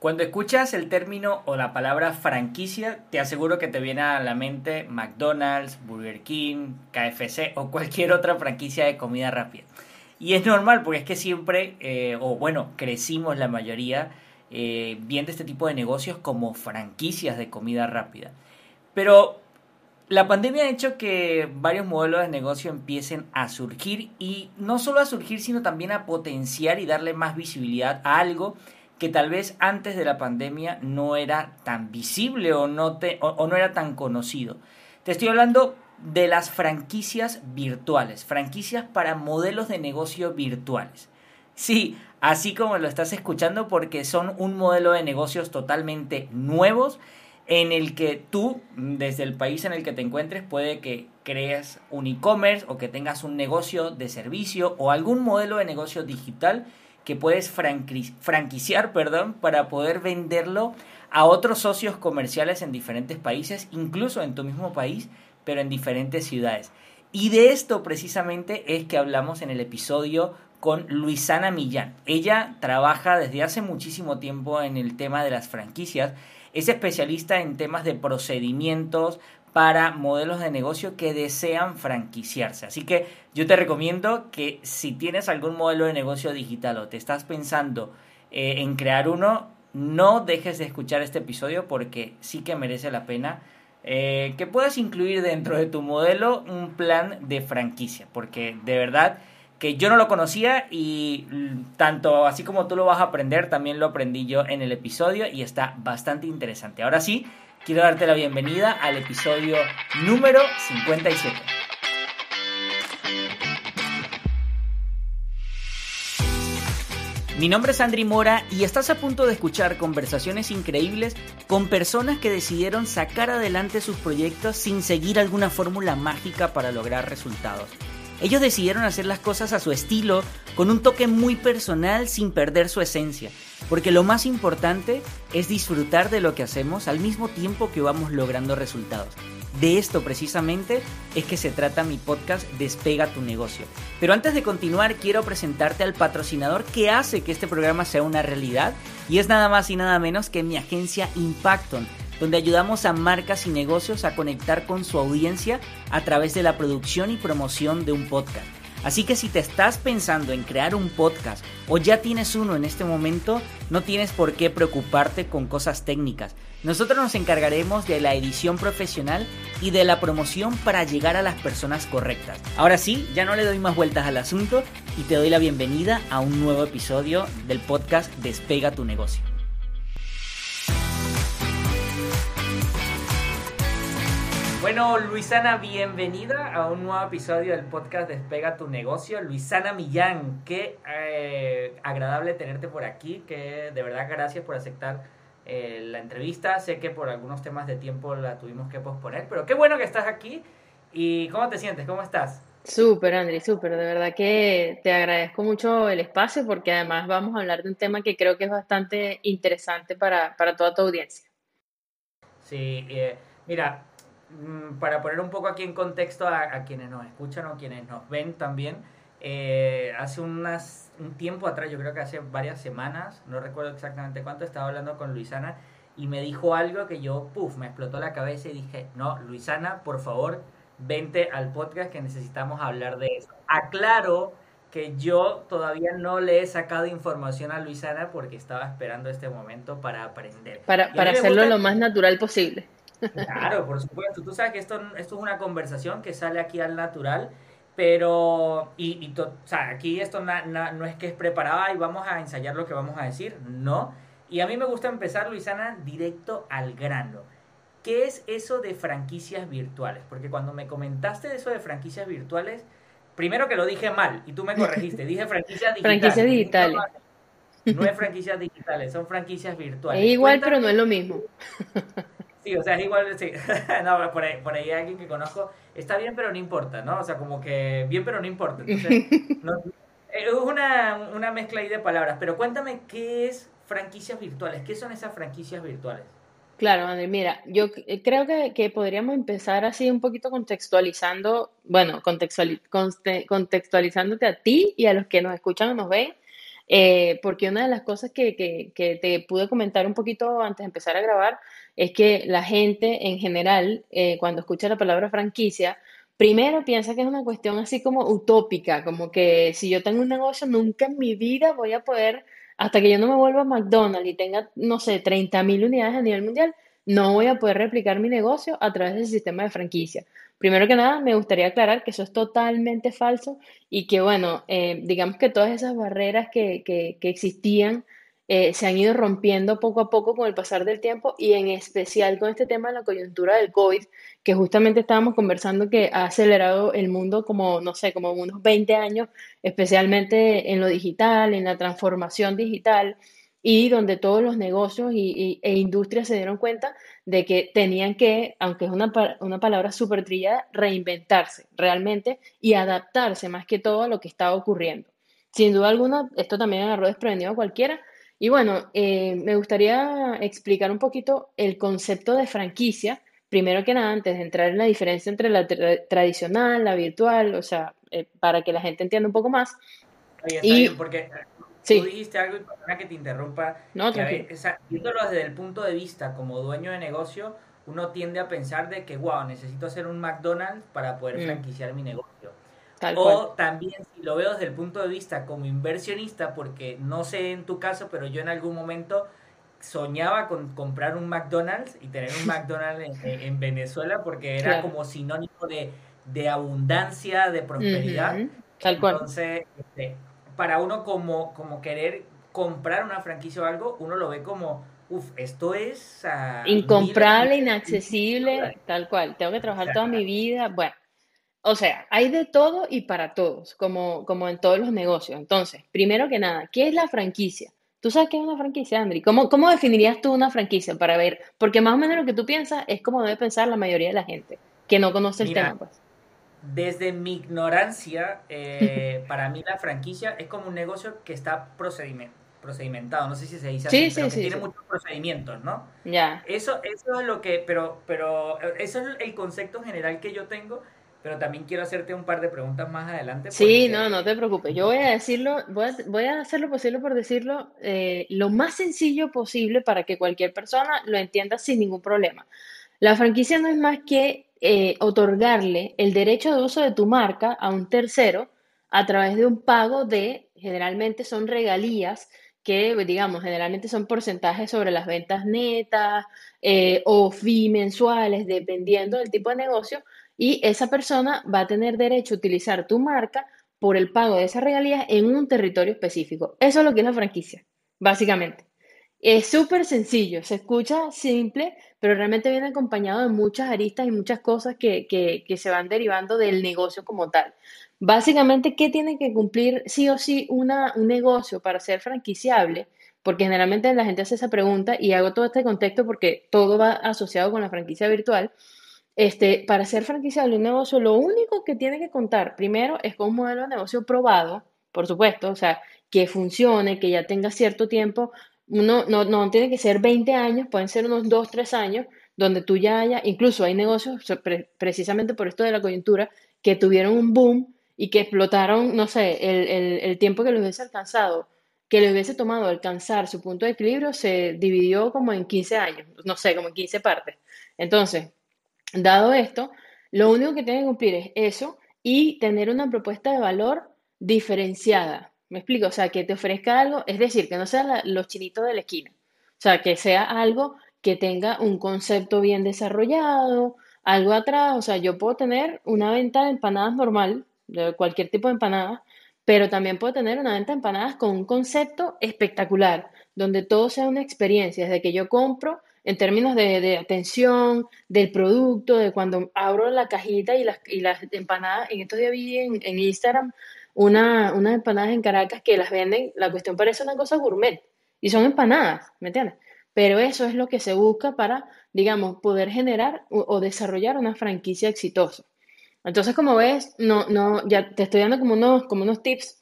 Cuando escuchas el término o la palabra franquicia, te aseguro que te viene a la mente McDonald's, Burger King, KFC o cualquier otra franquicia de comida rápida. Y es normal porque es que siempre, eh, o bueno, crecimos la mayoría eh, viendo este tipo de negocios como franquicias de comida rápida. Pero la pandemia ha hecho que varios modelos de negocio empiecen a surgir y no solo a surgir, sino también a potenciar y darle más visibilidad a algo que tal vez antes de la pandemia no era tan visible o no, te, o, no era tan conocido. Te estoy hablando de las franquicias virtuales, franquicias para modelos de negocio virtuales. Sí, así como lo estás escuchando porque son un modelo de negocios totalmente nuevos en el que tú, desde el país en el que te encuentres, puede que crees un e-commerce o que tengas un negocio de servicio o algún modelo de negocio digital que puedes franquiciar perdón, para poder venderlo a otros socios comerciales en diferentes países, incluso en tu mismo país, pero en diferentes ciudades. Y de esto precisamente es que hablamos en el episodio con Luisana Millán. Ella trabaja desde hace muchísimo tiempo en el tema de las franquicias, es especialista en temas de procedimientos, para modelos de negocio que desean franquiciarse. Así que yo te recomiendo que si tienes algún modelo de negocio digital o te estás pensando eh, en crear uno, no dejes de escuchar este episodio porque sí que merece la pena eh, que puedas incluir dentro de tu modelo un plan de franquicia, porque de verdad que yo no lo conocía y tanto así como tú lo vas a aprender, también lo aprendí yo en el episodio y está bastante interesante. Ahora sí, quiero darte la bienvenida al episodio número 57. Mi nombre es Andri Mora y estás a punto de escuchar conversaciones increíbles con personas que decidieron sacar adelante sus proyectos sin seguir alguna fórmula mágica para lograr resultados. Ellos decidieron hacer las cosas a su estilo, con un toque muy personal sin perder su esencia, porque lo más importante es disfrutar de lo que hacemos al mismo tiempo que vamos logrando resultados. De esto precisamente es que se trata mi podcast Despega tu negocio. Pero antes de continuar quiero presentarte al patrocinador que hace que este programa sea una realidad y es nada más y nada menos que mi agencia Impacton donde ayudamos a marcas y negocios a conectar con su audiencia a través de la producción y promoción de un podcast. Así que si te estás pensando en crear un podcast o ya tienes uno en este momento, no tienes por qué preocuparte con cosas técnicas. Nosotros nos encargaremos de la edición profesional y de la promoción para llegar a las personas correctas. Ahora sí, ya no le doy más vueltas al asunto y te doy la bienvenida a un nuevo episodio del podcast Despega tu negocio. Bueno, Luisana, bienvenida a un nuevo episodio del podcast Despega tu negocio. Luisana Millán, qué eh, agradable tenerte por aquí, que de verdad gracias por aceptar eh, la entrevista. Sé que por algunos temas de tiempo la tuvimos que posponer, pero qué bueno que estás aquí. ¿Y cómo te sientes? ¿Cómo estás? Súper, Andri, súper. De verdad que te agradezco mucho el espacio porque además vamos a hablar de un tema que creo que es bastante interesante para, para toda tu audiencia. Sí, eh, mira, para poner un poco aquí en contexto a, quienes nos escuchan o quienes nos ven también, eh, hace unas, un tiempo atrás, yo creo que hace varias semanas, no recuerdo exactamente cuánto, estaba hablando con Luisana y me dijo algo que yo, puff, me explotó la cabeza y dije, no, Luisana, por favor, vente al podcast que necesitamos hablar de eso. Aclaro que yo todavía no le he sacado información a Luisana porque estaba esperando este momento para aprender. Para, para hacerlo lo más natural posible. Claro, por supuesto. Tú sabes que esto, esto es una conversación que sale aquí al natural, pero, y, o sea, aquí esto no es que es preparada y vamos a ensayar lo que vamos a decir, no. Y a mí me gusta empezar, Luisana, directo al grano. ¿Qué es eso de franquicias virtuales? Porque cuando me comentaste de eso de franquicias virtuales, primero que lo dije mal y tú me corregiste, dije franquicias digitales. Franquicias digitales. No, es franquicias digitales, son franquicias virtuales. Es igual, pero no es lo mismo. Sí, o sea, es igual, sí. no, por ahí, por ahí hay alguien que conozco, está bien, pero no importa, ¿no? O sea, como que bien, pero no importa. Entonces, es una, una mezcla ahí de palabras, pero cuéntame, ¿qué es franquicias virtuales? ¿Qué son esas franquicias virtuales? Claro, André, mira, yo creo que, que, podríamos empezar así un poquito contextualizando, bueno, contextualizándote a ti y a los que nos escuchan o nos ven, eh, porque una de las cosas que, que, te pude comentar un poquito antes de empezar a grabar es que la gente en general, eh, cuando escucha la palabra franquicia, primero piensa que es una cuestión así como utópica, como que si yo tengo un negocio, nunca en mi vida voy a poder, hasta que yo no me vuelva a McDonald's y tenga, no sé, 30 mil unidades a nivel mundial, no voy a poder replicar mi negocio a través del sistema de franquicia. Primero que nada, me gustaría aclarar que eso es totalmente falso y que, bueno, eh, digamos que todas esas barreras que, que, existían eh, se han ido rompiendo poco a poco con el pasar del tiempo y en especial con este tema de la coyuntura del COVID, que justamente estábamos conversando que ha acelerado el mundo como, no sé, como unos 20 años, especialmente en lo digital, en la transformación digital y donde todos los negocios y, e industrias se dieron cuenta de que tenían que, aunque es una, una palabra súper trillada, reinventarse realmente y adaptarse más que todo a lo que estaba ocurriendo. Sin duda alguna, esto también agarró desprevenido a cualquiera. Y bueno, eh, me gustaría explicar un poquito el concepto de franquicia. Primero que nada, antes de entrar en la diferencia entre la tradicional, la virtual, o sea, eh, para que la gente entienda un poco más. y, porque Tú dijiste algo y perdona que te interrumpa. No, que, viéndolo desde el punto de vista como dueño de negocio, uno tiende a pensar de que, wow, necesito hacer un McDonald's para poder mm. franquiciar mi negocio. o también si lo veo desde el punto de vista como inversionista, porque no sé en tu caso, pero yo en algún momento soñaba con comprar un McDonald's y tener un McDonald's en, Venezuela porque era como sinónimo de, de, abundancia, de prosperidad. Tal cual. Entonces, este, para uno como, como querer comprar una franquicia o algo, uno lo ve como, uff, esto es... Incomprable, inaccesible, tal cual. Tengo que trabajar toda mi vida. Bueno, o sea, hay de todo y para todos, como, como en todos los negocios. Entonces, primero que nada, ¿qué es la franquicia? ¿Tú sabes qué es una franquicia, Andri? ¿Cómo, ¿Cómo definirías tú una franquicia para ver? Porque más o menos lo que tú piensas es como debe pensar la mayoría de la gente que no conoce el tema, pues desde mi ignorancia, eh, para mí la franquicia es como un negocio que está procedimentado, no sé si se dice así, pero que tiene muchos procedimientos, ¿no? Ya. Eso, eso es lo que, pero, pero eso es el concepto general que yo tengo, pero también quiero hacerte un par de preguntas más adelante. Sí, no, no te preocupes. Yo voy a decirlo, voy a, voy a hacer lo posible por decirlo eh, lo más sencillo posible para que cualquier persona lo entienda sin ningún problema. La franquicia no es más que eh, otorgarle el derecho de uso de tu marca a un tercero a través de un pago de, generalmente son regalías, que digamos, generalmente son porcentajes sobre las ventas netas eh, o fee mensuales, dependiendo del tipo de negocio, y esa persona va a tener derecho a utilizar tu marca por el pago de esas regalías en un territorio específico. Eso es lo que es la franquicia, básicamente. Es súper sencillo, se escucha simple, pero realmente viene acompañado de muchas aristas y muchas cosas que, que, se van derivando del negocio como tal. Básicamente, ¿qué tiene que cumplir sí o sí una, un negocio para ser franquiciable? Porque generalmente la gente hace esa pregunta y hago todo este contexto porque todo va asociado con la franquicia virtual. Este, para ser franquiciable un negocio, lo único que tiene que contar primero es con un modelo de negocio probado, por supuesto, o sea, que funcione, que ya tenga cierto tiempo no, no tiene que ser 20 años, pueden ser unos 2, 3 años, donde tú ya haya, incluso hay negocios, precisamente por esto de la coyuntura, que tuvieron un boom y que explotaron, no sé, el, tiempo que les hubiese alcanzado, que les hubiese tomado alcanzar su punto de equilibrio, se dividió como en 15 años, no sé, como en 15 partes. Entonces, dado esto, lo único que tiene que cumplir es eso y tener una propuesta de valor diferenciada. Me explico, o sea, que te ofrezca algo, es decir, que no sea los chinitos de la esquina, o sea, que sea algo que tenga un concepto bien desarrollado, algo atrás, o sea, yo puedo tener una venta de empanadas normal, de cualquier tipo de empanada, pero también puedo tener una venta de empanadas con un concepto espectacular, donde todo sea una experiencia, desde que yo compro, en términos de, atención, del producto, de cuando abro la cajita y las, y las empanadas, en estos días vi en, en Instagram una, unas empanadas en Caracas que las venden, la cuestión parece una cosa gourmet y son empanadas, ¿me entiendes? Pero eso es lo que se busca para, digamos, poder generar o, desarrollar una franquicia exitosa. Entonces, como ves, no, no, ya te estoy dando como unos, como unos tips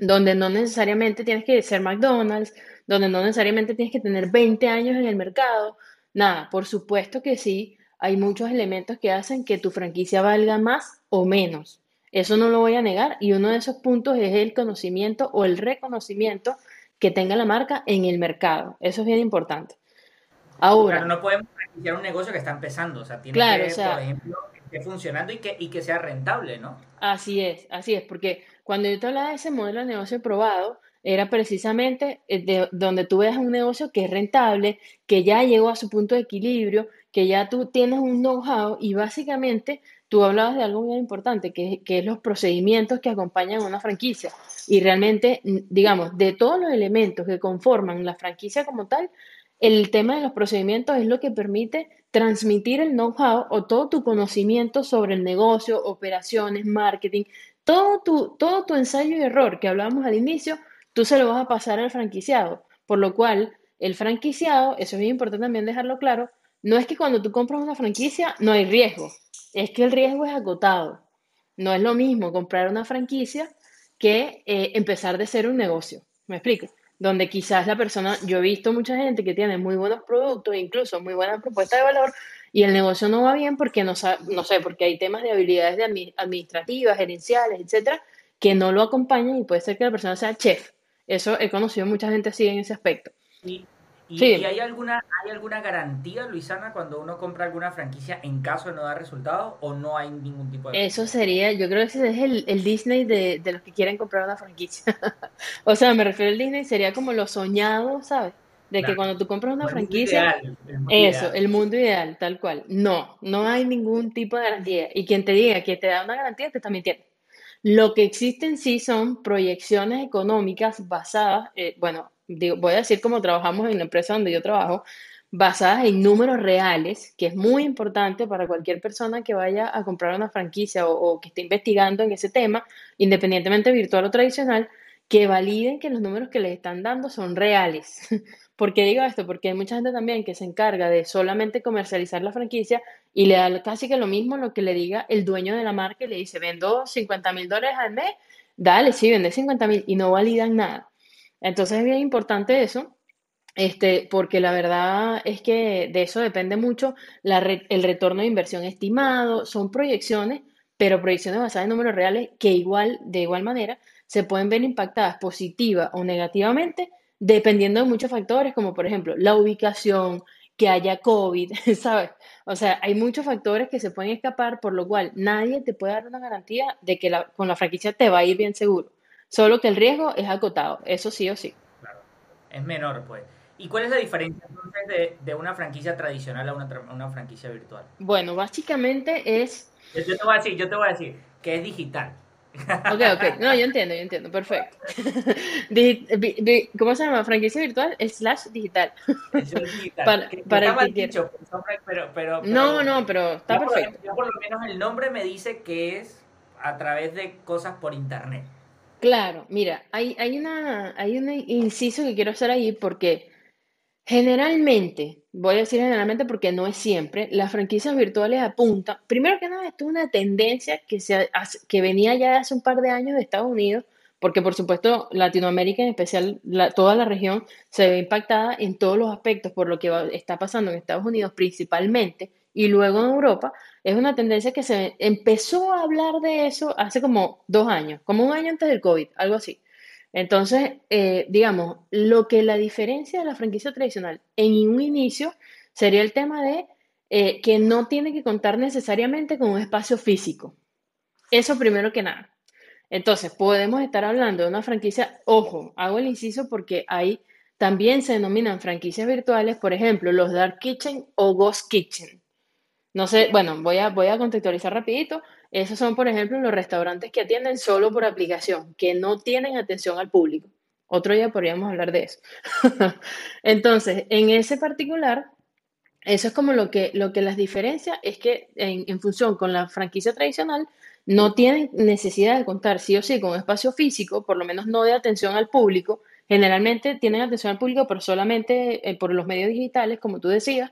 donde no necesariamente tienes que ser McDonald's, donde no necesariamente tienes que tener 20 años en el mercado. Nada, por supuesto que sí, hay muchos elementos que hacen que tu franquicia valga más o menos. Eso no lo voy a negar y uno de esos puntos es el conocimiento o el reconocimiento que tenga la marca en el mercado. Eso es bien importante. Ahora, no podemos iniciar un negocio que está empezando, o sea, tiene que, por ejemplo, que esté funcionando y que, y que sea rentable, ¿no? Así es, así es, porque cuando yo te hablaba de ese modelo de negocio probado, era precisamente eh, de donde tú veas un negocio que es rentable, que ya llegó a su punto de equilibrio, que ya tú tienes un know-how y básicamente tú hablabas de algo muy importante, que, que es los procedimientos que acompañan a una franquicia. Y realmente, digamos, de todos los elementos que conforman la franquicia como tal, el tema de los procedimientos es lo que permite transmitir el know-how o todo tu conocimiento sobre el negocio, operaciones, marketing, todo tu, todo tu ensayo y error que hablábamos al inicio, tú se lo vas a pasar al franquiciado. Por lo cual, el franquiciado, eso es bien importante también dejarlo claro, no es que cuando tú compras una franquicia no hay riesgo, es que el riesgo es agotado. No es lo mismo comprar una franquicia que eh, empezar de ser un negocio. ¿Me explico? Donde quizás la persona, yo he visto mucha gente que tiene muy buenos productos, incluso muy buena propuesta de valor, y el negocio no va bien porque no, no sé, porque hay temas de habilidades de administrativas, gerenciales, etcétera, que no lo acompañan y puede ser que la persona sea chef. Eso he conocido mucha gente así en ese aspecto. ¿Y, hay, alguna, hay alguna garantía, Luisana, cuando uno compra alguna franquicia en caso de no dar resultados o no hay ningún tipo de... Eso sería, yo creo que ese es el, el Disney de, de, los que quieren comprar una franquicia. o sea, me refiero al Disney, sería como lo soñado, ¿sabes? De que cuando tú compras una franquicia, eso, el mundo ideal, tal cual. No, no hay ningún tipo de garantía. Y quien te diga que te da una garantía te está mintiendo. Lo que existe en sí son proyecciones económicas basadas, eh, bueno, voy a decir cómo trabajamos en la empresa donde yo trabajo, basadas en números reales, que es muy importante para cualquier persona que vaya a comprar una franquicia o, que esté investigando en ese tema, independientemente virtual o tradicional, que validen que los números que les están dando son reales. ¿Por qué digo esto? Porque hay mucha gente también que se encarga de solamente comercializar la franquicia y le da casi que lo mismo lo que le diga el dueño de la marca y le dice, vendo 50 mil dólares al mes, dale, sí, vende 50 mil y no validan nada. Entonces es bien importante eso, este, porque la verdad es que de eso depende mucho el retorno de inversión estimado, son proyecciones, pero proyecciones basadas en números reales que igual, de igual manera, se pueden ver impactadas positiva o negativamente dependiendo de muchos factores, como por ejemplo la ubicación, que haya COVID, ¿sabes? O sea, hay muchos factores que se pueden escapar, por lo cual nadie te puede dar una garantía de que con la franquicia te va a ir bien seguro. Solo que el riesgo es acotado, eso sí o sí. Claro, es menor, pues. ¿Y cuál es la diferencia entonces de, una franquicia tradicional a una, franquicia virtual? Bueno, básicamente es... Yo, te voy a decir, yo te voy a decir que es digital. Ok, ok. No, yo entiendo, yo entiendo. Perfecto. ¿Cómo se llama? Franquicia virtual slash digital. digital. para, mal dicho, pero, pero, No, no, pero está perfecto. yo por lo menos el nombre me dice que es a través de cosas por internet. Claro, mira, hay, hay, una, hay un inciso que quiero hacer ahí porque generalmente, voy a decir generalmente porque no es siempre, las franquicias virtuales apuntan, primero que nada, esto es una tendencia que, se, que venía ya hace un par de años de Estados Unidos, porque por supuesto Latinoamérica, en especial toda la región, se ve impactada en todos los aspectos por lo que está pasando en Estados Unidos principalmente y luego en Europa, es una tendencia que se empezó a hablar de eso hace como dos años, como un año antes del COVID, algo así. Entonces, eh, digamos, lo que la diferencia de la franquicia tradicional en un inicio sería el tema de eh, que no tiene que contar necesariamente con un espacio físico. Eso primero que nada. Entonces, podemos estar hablando de una franquicia, ojo, hago el inciso porque ahí también se denominan franquicias virtuales, por ejemplo, los Dark Kitchen o Ghost Kitchen. No sé, bueno, voy a, voy a contextualizar rapidito. Esos son, por ejemplo, los restaurantes que atienden solo por aplicación, que no tienen atención al público. Otro día podríamos hablar de eso. Entonces, en ese particular, eso es como lo que, lo que las diferencia es que en, en, función con la franquicia tradicional, no tienen necesidad de contar sí o sí con espacio físico, por lo menos no de atención al público. Generalmente tienen atención al público, pero solamente eh, por los medios digitales, como tú decías.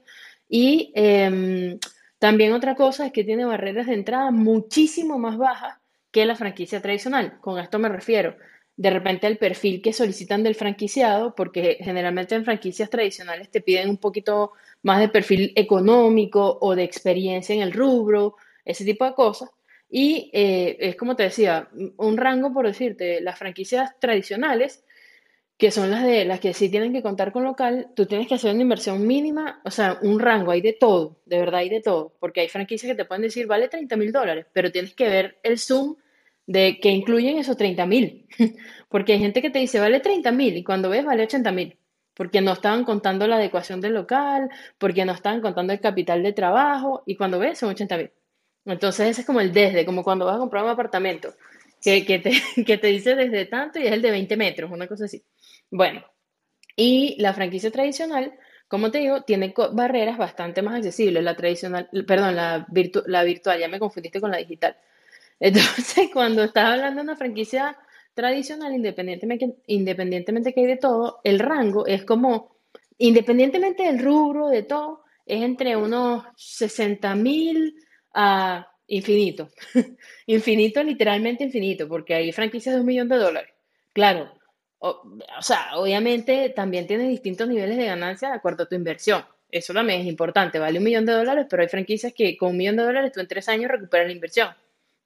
Y eh, también otra cosa es que tiene barreras de entrada muchísimo más bajas que la franquicia tradicional. Con esto me refiero de repente al perfil que solicitan del franquiciado, porque generalmente en franquicias tradicionales te piden un poquito más de perfil económico o de experiencia en el rubro, ese tipo de cosas. Y eh, es como te decía, un rango, por decirte, las franquicias tradicionales, que son las de las que sí tienen que contar con local, tú tienes que hacer una inversión mínima, o sea, un rango, hay de todo, de verdad hay de todo, porque hay franquicias que te pueden decir, vale 30 mil dólares, pero tienes que ver el zoom de que incluyen esos 30 mil, porque hay gente que te dice, vale 30 mil, y cuando ves, vale 80 mil porque no estaban contando la adecuación del local, porque no estaban contando el capital de trabajo, y cuando ves son 80 mil. Entonces ese es como el desde, como cuando vas a comprar un apartamento, que, que, te, que te dice desde tanto y es el de 20 metros, una cosa así. Bueno, y la franquicia tradicional, como te digo, tiene barreras bastante más accesibles. La tradicional, perdón, la, la virtual, ya me confundiste con la digital. Entonces, cuando estás hablando de una franquicia tradicional, independientemente, independientemente que hay de todo, el rango es como, independientemente del rubro, de todo, es entre unos 60 mil a infinito. infinito, literalmente infinito, porque hay franquicias de un millón de dólares. Claro, o, sea, obviamente también tienes distintos niveles de ganancia de acuerdo a tu inversión. Eso también es importante. Vale un millón de dólares, pero hay franquicias que con un millón de dólares tú en tres años recuperas la inversión.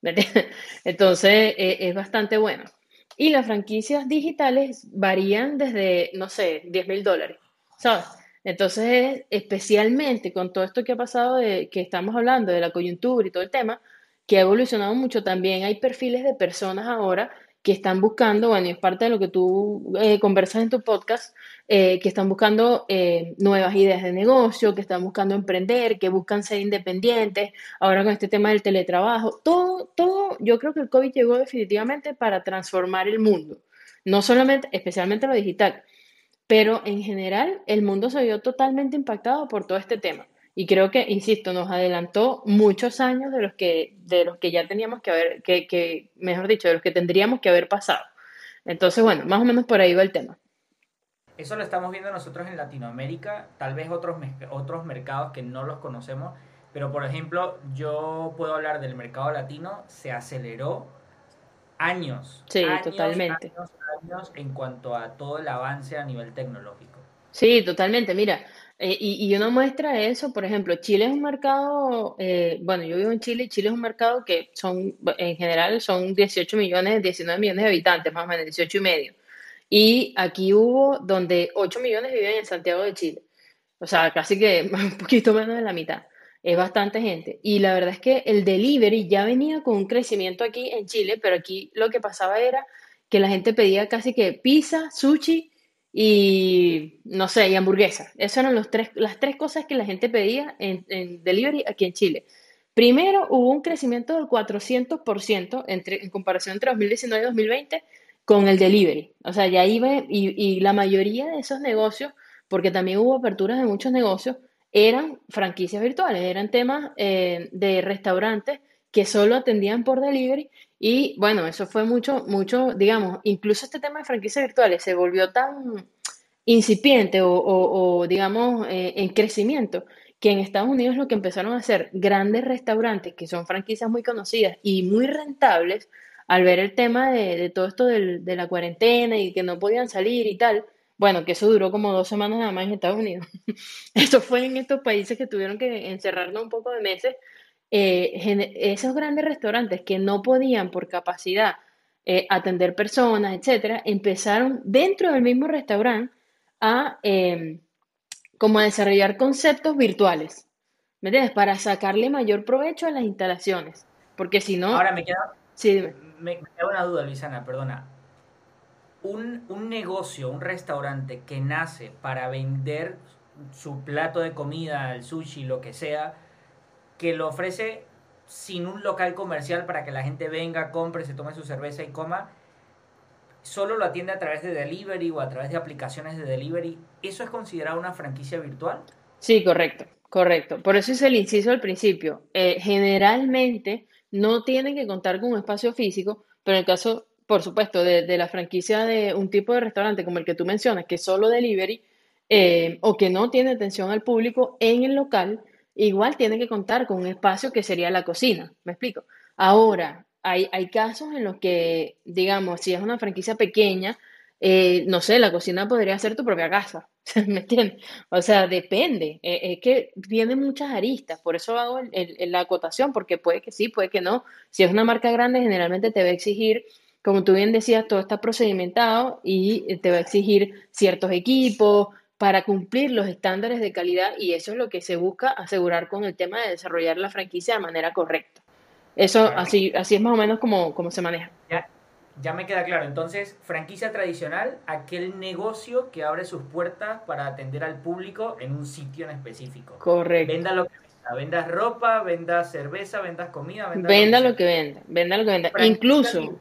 Entonces, e, es bastante bueno. Y las franquicias digitales varían desde, no sé, 10 mil dólares, ¿sabes? Entonces, especialmente con todo esto que ha pasado, de, que estamos hablando de la coyuntura y todo el tema, que ha evolucionado mucho, también hay perfiles de personas ahora que están buscando, bueno, y es parte de lo que tú eh, conversas en tu podcast, eh, que están buscando eh, nuevas ideas de negocio, que están buscando emprender, que buscan ser independientes, ahora con este tema del teletrabajo, todo, todo, yo creo que el COVID llegó definitivamente para transformar el mundo, no solamente, especialmente lo digital, pero en general el mundo se vio totalmente impactado por todo este tema. Y creo que, insisto, nos adelantó muchos años de los que, de los que ya teníamos que haber, que, que, mejor dicho, de los que tendríamos que haber pasado. Entonces, bueno, más o menos por ahí va el tema. Eso lo estamos viendo nosotros en Latinoamérica, tal vez otros, otros mercados que no los conocemos, pero por ejemplo, yo puedo hablar del mercado latino, se aceleró años. Sí, totalmente. Años, años en cuanto a todo el avance a nivel tecnológico. Sí, totalmente. Mira, eh, y, y, una muestra eso, por ejemplo, Chile es un mercado, eh, bueno, yo vivo en Chile y Chile es un mercado que son, en general, son 18 millones, 19 millones de habitantes, más o menos, 18 y medio. Y aquí hubo donde 8 millones viven en Santiago de Chile. O sea, casi que un poquito menos de la mitad. Es bastante gente. Y la verdad es que el delivery ya venía con un crecimiento aquí en Chile, pero aquí lo que pasaba era que la gente pedía casi que pizza, sushi y no sé, y hamburguesa. Esas eran los tres, las tres cosas que la gente pedía en, delivery aquí en Chile. Primero, hubo un crecimiento del 400% entre, en comparación entre 2019 y 2020 con el delivery. O sea, ya iba, y, y la mayoría de esos negocios, porque también hubo aperturas de muchos negocios, eran franquicias virtuales, eran temas eh, de restaurantes que solo atendían por delivery y bueno, eso fue mucho, mucho, digamos, incluso este tema de franquicias virtuales se volvió tan incipiente o, digamos, eh, en crecimiento, que en Estados Unidos lo que empezaron a hacer grandes restaurantes, que son franquicias muy conocidas y muy rentables, al ver el tema de, todo esto de la cuarentena y que no podían salir y tal, bueno, que eso duró como dos semanas nada más en Estados Unidos. eso fue en estos países que tuvieron que encerrarnos un poco de meses eh, esos grandes restaurantes que no podían por capacidad eh, atender personas, etcétera, empezaron dentro del mismo restaurante a em, como a desarrollar conceptos virtuales, ¿me entiendes? Para sacarle mayor provecho a las instalaciones, porque si no... Ahora me queda, sí, me, queda una duda, Luisana, perdona. Un, un negocio, un restaurante que nace para vender su plato de comida, el sushi, lo que sea, que lo ofrece sin un local comercial para que la gente venga, compre, se tome su cerveza y coma, solo lo atiende a través de delivery o a través de aplicaciones de delivery, ¿eso es considerado una franquicia virtual? Sí, correcto, correcto. Por eso es el inciso al principio. Eh, generalmente no tienen que contar con un espacio físico, pero en el caso, por supuesto, de, la franquicia de un tipo de restaurante como el que tú mencionas, que es solo delivery, eh, o que no tiene atención al público en el local, igual tiene que contar con un espacio que sería la cocina, ¿me explico? Ahora, hay, hay casos en los que, digamos, si es una franquicia pequeña, eh, no sé, la cocina podría ser tu propia casa, ¿Me entiendes? O sea, depende. Eh, es que tiene muchas aristas. Por eso hago la acotación, porque puede que sí, puede que no. Si es una marca grande, generalmente te va a exigir, como tú bien decías, todo está procedimentado y te va a exigir ciertos equipos para cumplir los estándares de calidad y eso es lo que se busca asegurar con el tema de desarrollar la franquicia de manera correcta. Eso así, así es más o menos como, como se maneja. Ya, ya me queda claro. Entonces, franquicia tradicional, aquel negocio que abre sus puertas para atender al público en un sitio en específico. Correcto. Venda lo que venda. Vendas ropa, vendas cerveza, vendas comida, venda lo que venda. Venda lo que venda. Incluso.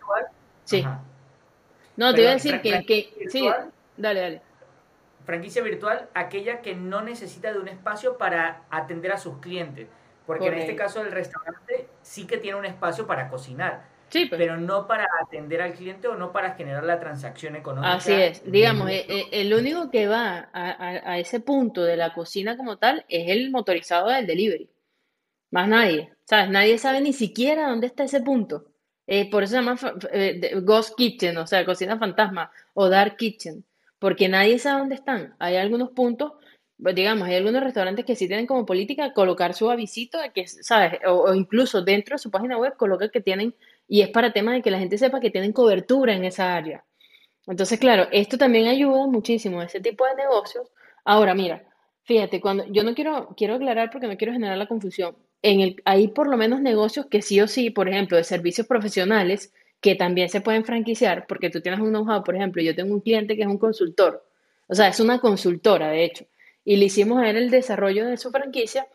sí. No, te iba a decir que, que sí, dale, dale. Franquicia virtual, aquella que no necesita de un espacio para atender a sus clientes. Porque en este caso el restaurante sí que tiene un espacio para cocinar pues. pero no para atender al cliente o no para generar la transacción económica. Así es, digamos, eh, eh, el único que va a, ese punto de la cocina como tal es el motorizado del delivery. Más nadie, ¿sabes? Nadie sabe ni siquiera dónde está ese punto. Eh, por eso se llama Ghost Kitchen, o sea, cocina fantasma o Dark Kitchen, porque nadie sabe dónde están. Hay algunos puntos pues, digamos, hay algunos restaurantes que sí tienen como política colocar su avisito que, ¿sabes? O, incluso dentro de su página web coloca que tienen y es para tema de que la gente sepa que tienen cobertura en esa área. Entonces, claro, esto también ayuda muchísimo a ese tipo de negocios. Ahora, mira, fíjate, cuando yo no quiero, quiero aclarar porque no quiero generar la confusión. En el, hay por lo menos negocios que sí o sí, por ejemplo, de servicios profesionales, que también se pueden franquiciar, porque tú tienes un know-how, por ejemplo, yo tengo un cliente que es un consultor, o sea, es una consultora, de hecho, y le hicimos a él el desarrollo de su franquicia,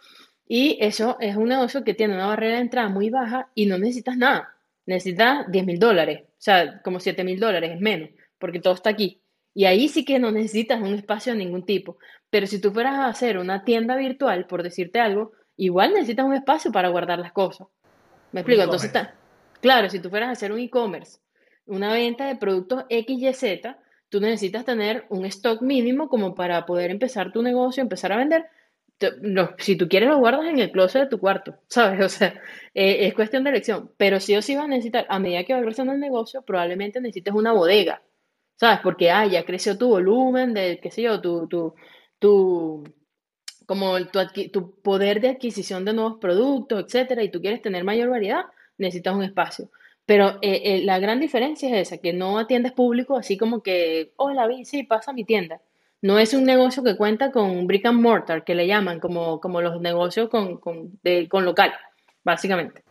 y eso es un negocio que tiene una barrera de entrada muy baja y no necesitas nada necesitas 10 mil dólares, o sea, como 7 mil dólares, es menos, porque todo está aquí. Y ahí sí que no necesitas un espacio de ningún tipo. Pero si tú fueras a hacer una tienda virtual, por decirte algo, igual necesitas un espacio para guardar las cosas. ¿Me explico? Entonces está. Claro, si tú fueras a hacer un e-commerce, una venta de productos X, Y, Z, tú necesitas tener un stock mínimo como para poder empezar tu negocio, empezar a vender, si tú quieres lo guardas en el closet de tu cuarto, ¿sabes? O sea, eh, es cuestión de elección. Pero sí o sí vas a necesitar, a medida que va creciendo el negocio, probablemente necesites una bodega, ¿sabes? Porque, ah, ya creció tu volumen de, qué sé yo, tu, tu, tu como tu, tu poder de adquisición de nuevos productos, etcétera, y tú quieres tener mayor variedad, necesitas un espacio. Pero eh, eh, la gran diferencia es esa, que no atiendes público así como que, hola, sí, pasa a mi tienda no es un negocio que cuenta con brick and mortar, que le llaman, como, como los negocios con, con, con local, básicamente.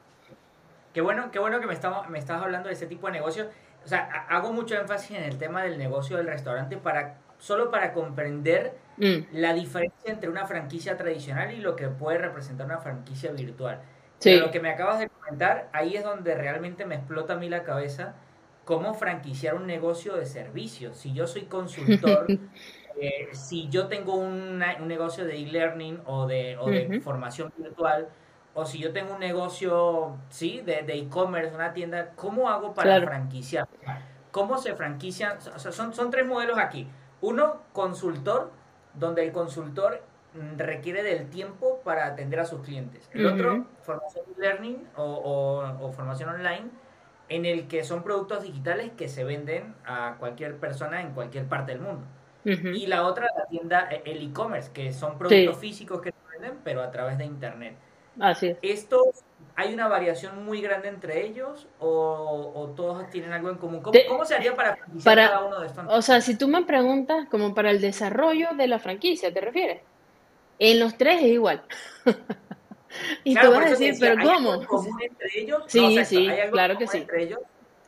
Qué bueno, qué bueno que me, me estás hablando de ese tipo de negocio. O sea, hago mucho énfasis en el tema del negocio del restaurante para solo para comprender mm. la diferencia entre una franquicia tradicional y lo que puede representar una franquicia virtual. Sí. lo que me acabas de comentar, ahí es donde realmente me explota a mí la cabeza cómo franquiciar un negocio de servicios. Si yo soy consultor Eh, si yo tengo un negocio de e-learning o de, formación virtual, o si yo tengo un negocio, sí, de e-commerce, una tienda, ¿cómo hago para franquiciar? ¿Cómo se franquician? son, son tres modelos aquí. Uno, consultor, donde el consultor requiere del tiempo para atender a sus clientes. El otro, formación e-learning o formación online, en el que son productos digitales que se venden a cualquier persona en cualquier parte del mundo. Y la otra, la tienda, e, el e-commerce, que son productos físicos que se venden, pero a través de Internet. Así es. ¿Estos hay una variación muy grande entre ellos o, todos tienen algo en común? ¿Cómo, se haría para, para cada uno de estos? O sea, si tú me preguntas como para el desarrollo de la franquicia, ¿te refieres? En los tres es igual. y tú vas a decir, pero ¿cómo? común entre ellos? Sí, sí, claro que sí.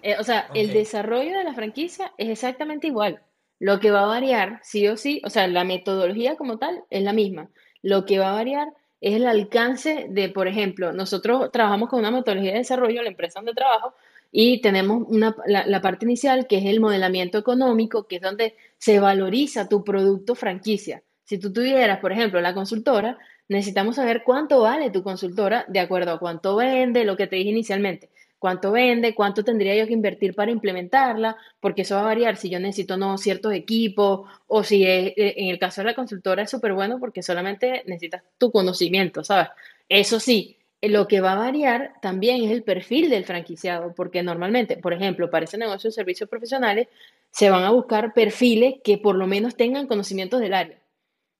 Eh, o sea, el desarrollo de la franquicia es exactamente igual. Lo que va a variar, sí o sí, o sea, la metodología como tal es la misma. Lo que va a variar es el alcance de, por ejemplo, nosotros trabajamos con una metodología de desarrollo, la empresa donde trabajo, y tenemos una, la, la, parte inicial que es el modelamiento económico, que es donde se valoriza tu producto franquicia. Si tú tuvieras, por ejemplo, la consultora, necesitamos saber cuánto vale tu consultora de acuerdo a cuánto vende, lo que te dije inicialmente cuánto vende, cuánto tendría yo que invertir para implementarla, porque eso va a variar si yo necesito no ciertos equipos o si eh, en el caso de la consultora es súper bueno porque solamente necesitas tu conocimiento, ¿sabes? Eso sí, eh, lo que va a variar también es el perfil del franquiciado, porque normalmente, por ejemplo, para ese negocio de servicios profesionales, se van a buscar perfiles que por lo menos tengan conocimientos del área.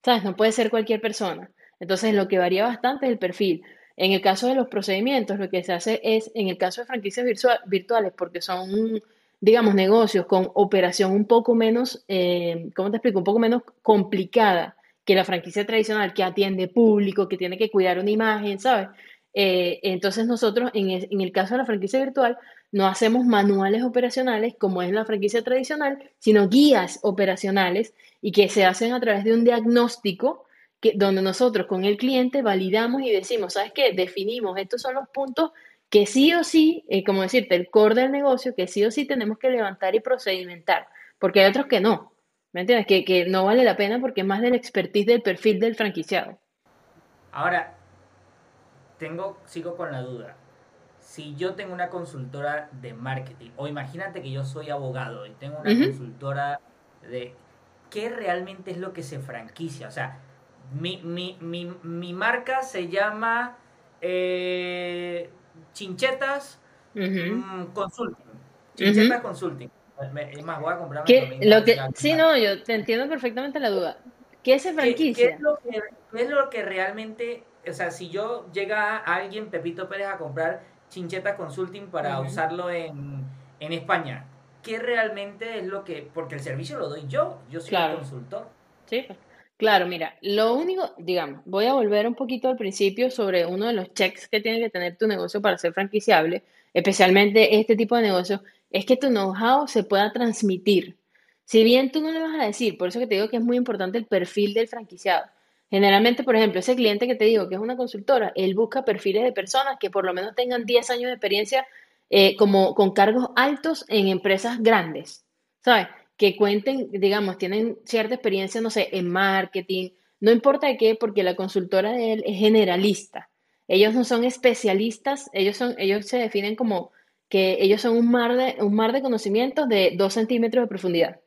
¿Sabes? No puede ser cualquier persona. Entonces, lo que varía bastante es el perfil. En el caso de los procedimientos, lo que se hace es, en el caso de franquicias virtuales, porque son, digamos, negocios con operación un poco menos, eh, ¿cómo te explico? Un poco menos complicada que la franquicia tradicional, que atiende público, que tiene que cuidar una imagen, ¿sabes? Eh, entonces nosotros, en en el caso de la franquicia virtual, no hacemos manuales operacionales como es la franquicia tradicional, sino guías operacionales y que se hacen a través de un diagnóstico donde nosotros con el cliente validamos y decimos, ¿sabes qué? Definimos, estos son los puntos que sí o sí, eh, como decirte, el core del negocio, que sí o sí tenemos que levantar y procedimentar, porque hay otros que no, ¿me entiendes? Que, que no vale la pena porque es más del expertise del perfil del franquiciado. Ahora, tengo, sigo con la duda. Si yo tengo una consultora de marketing, o imagínate que yo soy abogado y tengo una consultora de qué realmente es lo que se franquicia. O sea, mi, mi, mi, mi marca se llama eh, Chinchetas mm, Consulting. Chinchetas Consulting. Es más, voy a comprar lo que, Sí, no, yo te entiendo perfectamente la duda. ¿Qué se franquicia? ¿Qué, es lo que, es lo que realmente, o sea, si yo llega alguien, Pepito Pérez, a comprar Chinchetas Consulting para usarlo en, en España, ¿qué realmente es lo que, porque el servicio lo doy yo, yo soy el consultor. Sí, Claro, mira, lo único, digamos, voy a volver un poquito al principio sobre uno de los checks que tiene que tener tu negocio para ser franquiciable, especialmente este tipo de negocio, es que tu know-how se pueda transmitir. Si bien tú no le vas a decir, por eso que te digo que es muy importante el perfil del franquiciado. Generalmente, por ejemplo, ese cliente que te digo que es una consultora, él busca perfiles de personas que por lo menos tengan 10 años de experiencia eh, como con cargos altos en empresas grandes, ¿sabes? que cuenten, digamos, tienen cierta experiencia, no sé, en marketing, no importa de qué, porque la consultora de él es generalista. Ellos no son especialistas, ellos, son, ellos se definen como que ellos son un mar de, un mar de conocimientos de dos centímetros de profundidad.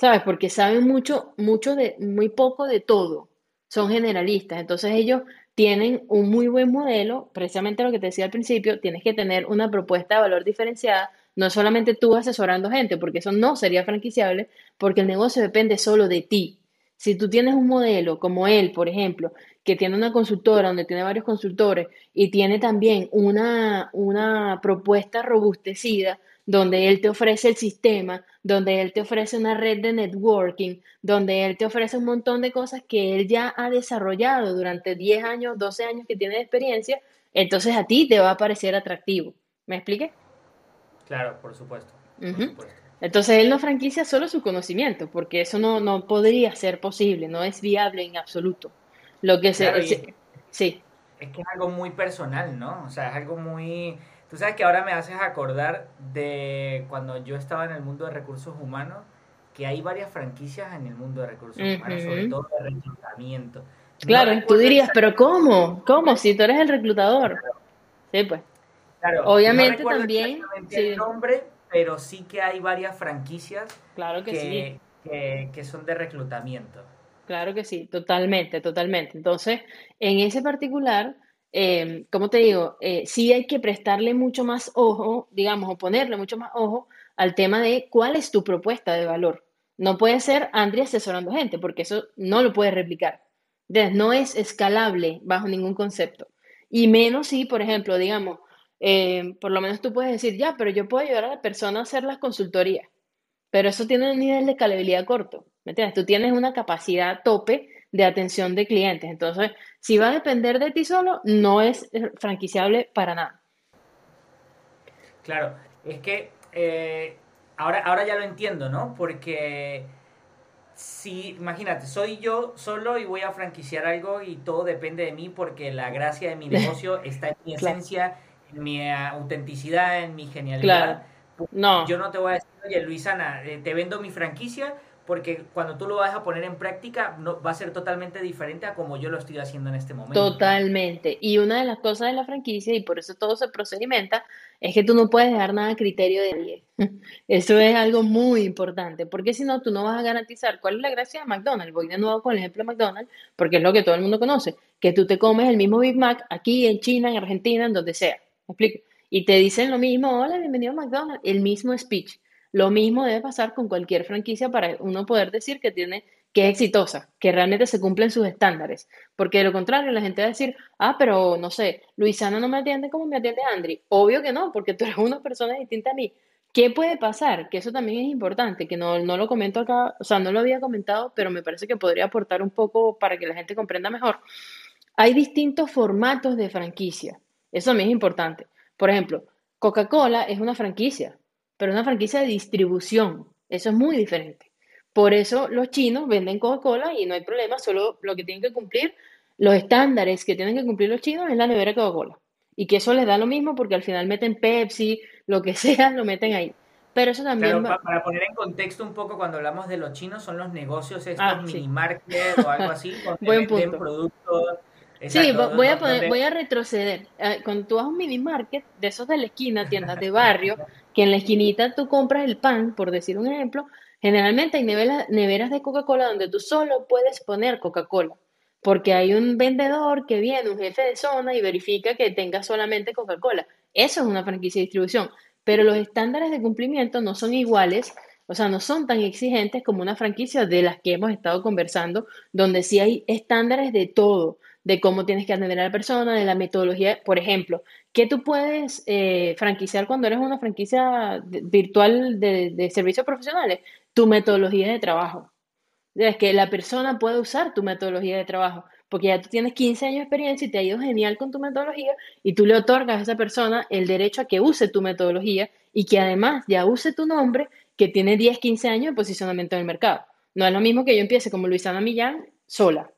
¿Sabes? Porque saben mucho, mucho de, muy poco de todo. Son generalistas. Entonces ellos tienen un muy buen modelo, precisamente lo que te decía al principio, tienes que tener una propuesta de valor diferenciada, no solamente tú asesorando gente, porque eso no sería franquiciable, porque el negocio depende solo de ti. Si tú tienes un modelo como él, por ejemplo, que tiene una consultora donde tiene varios consultores y tiene también una, una propuesta robustecida, donde él te ofrece el sistema, donde él te ofrece una red de networking, donde él te ofrece un montón de cosas que él ya ha desarrollado durante 10 años, 12 años que tiene de experiencia, entonces a ti te va a parecer atractivo. ¿Me expliqué? Claro, por supuesto. Entonces él no franquicia solo su conocimiento, porque eso no, no podría ser posible, no es viable en absoluto. Lo que se, sí. Es que es algo muy personal, ¿no? O sea, es algo muy... Tú sabes que ahora me haces acordar de cuando yo estaba en el mundo de recursos humanos, que hay varias franquicias en el mundo de recursos humanos, sobre todo de reclutamiento. Claro, tú dirías, pero ¿cómo? ¿Cómo? Si tú eres el reclutador. Sí, pues. Claro, Obviamente también. el nombre, pero sí que hay varias franquicias claro que, sí. que, son de reclutamiento. Claro que sí, totalmente, totalmente. Entonces, en ese particular, eh, como te digo, eh, sí hay que prestarle mucho más ojo, digamos, o ponerle mucho más ojo al tema de cuál es tu propuesta de valor. No puede ser Andrea asesorando gente, porque eso no lo puedes replicar. no es escalable bajo ningún concepto. Y menos si, por ejemplo, digamos, eh, por lo menos tú puedes decir, ya, pero yo puedo ayudar a la persona a hacer las consultorías, pero eso tiene un nivel de escalabilidad corto, ¿me entiendes? Tú tienes una capacidad tope de atención de clientes, entonces, si va a depender de ti solo, no es franquiciable para nada. Claro, es que eh, ahora, ahora ya lo entiendo, ¿no? Porque si, imagínate, soy yo solo y voy a franquiciar algo y todo depende de mí porque la gracia de mi negocio está en mi esencia mi autenticidad, en mi genialidad. No. Yo no te voy a decir, oye, Luisana, eh, te vendo mi franquicia porque cuando tú lo vas a poner en práctica no, va a ser totalmente diferente a como yo lo estoy haciendo en este momento. Totalmente. Y una de las cosas de la franquicia, y por eso todo se procedimenta, es que tú no puedes dejar nada a criterio de nadie. Eso es algo muy importante, porque si no, tú no vas a garantizar. ¿Cuál es la gracia de McDonald's? Voy de nuevo con el ejemplo de McDonald's, porque es lo que todo el mundo conoce, que tú te comes el mismo Big Mac aquí, en China, en Argentina, en donde sea? Y te dicen lo mismo, hola, bienvenido a McDonald's, el mismo speech. Lo mismo debe pasar con cualquier franquicia para uno poder decir que tiene que es exitosa, que realmente se cumplen sus estándares. Porque de lo contrario, la gente va a decir, ah, pero no sé, Luisana no me atiende como me atiende Andri. Obvio que no, porque tú eres una persona distinta a mí. ¿Qué puede pasar? Que eso también es importante, que no, no lo comento acá, o sea, no lo había comentado, pero me parece que podría aportar un poco para que la gente comprenda mejor. Hay distintos formatos de franquicia. Eso también es importante. Por ejemplo, Coca-Cola es una franquicia, pero una franquicia de distribución. Eso es muy diferente. Por eso los chinos venden Coca-Cola y no hay problema, solo lo que tienen que cumplir, los estándares que tienen que cumplir los chinos es la nevera Coca-Cola. Y que eso les da lo mismo porque al final meten Pepsi, lo que sea, lo meten ahí. Pero eso también... Para poner en contexto un poco, cuando hablamos de los chinos, son los negocios estos ah, mini market o algo así, donde venden productos... sí, voy a, voy a retroceder. Ah, cuando tú vas a un mini market, de esos de la esquina, tiendas de barrio, que en la esquinita tú compras el pan, por decir un ejemplo, Generalmente hay neveras de Coca-Cola donde tú solo puedes poner Coca-Cola, porque hay un vendedor que viene, un jefe de zona y verifica que tenga solamente Coca-Cola. Eso es una franquicia de distribución, pero los estándares de cumplimiento no son iguales, o sea, no son tan exigentes como una franquicia de las que hemos estado conversando, donde sí hay estándares de todo, de cómo tienes que atender a la persona, de la metodología. Por ejemplo, ¿qué tú puedes eh, franquiciar cuando eres una franquicia virtual de, de servicios profesionales? tu metodología de trabajo. Es que la persona puede usar tu metodología de trabajo, porque ya tú tienes 15 años de experiencia y te ha ido genial con tu metodología y tú le otorgas a esa persona el derecho a que use tu metodología y que además ya use tu nombre que tiene 10, 15 años de posicionamiento en el mercado. No es lo mismo que yo empiece como Luisana Millán sola,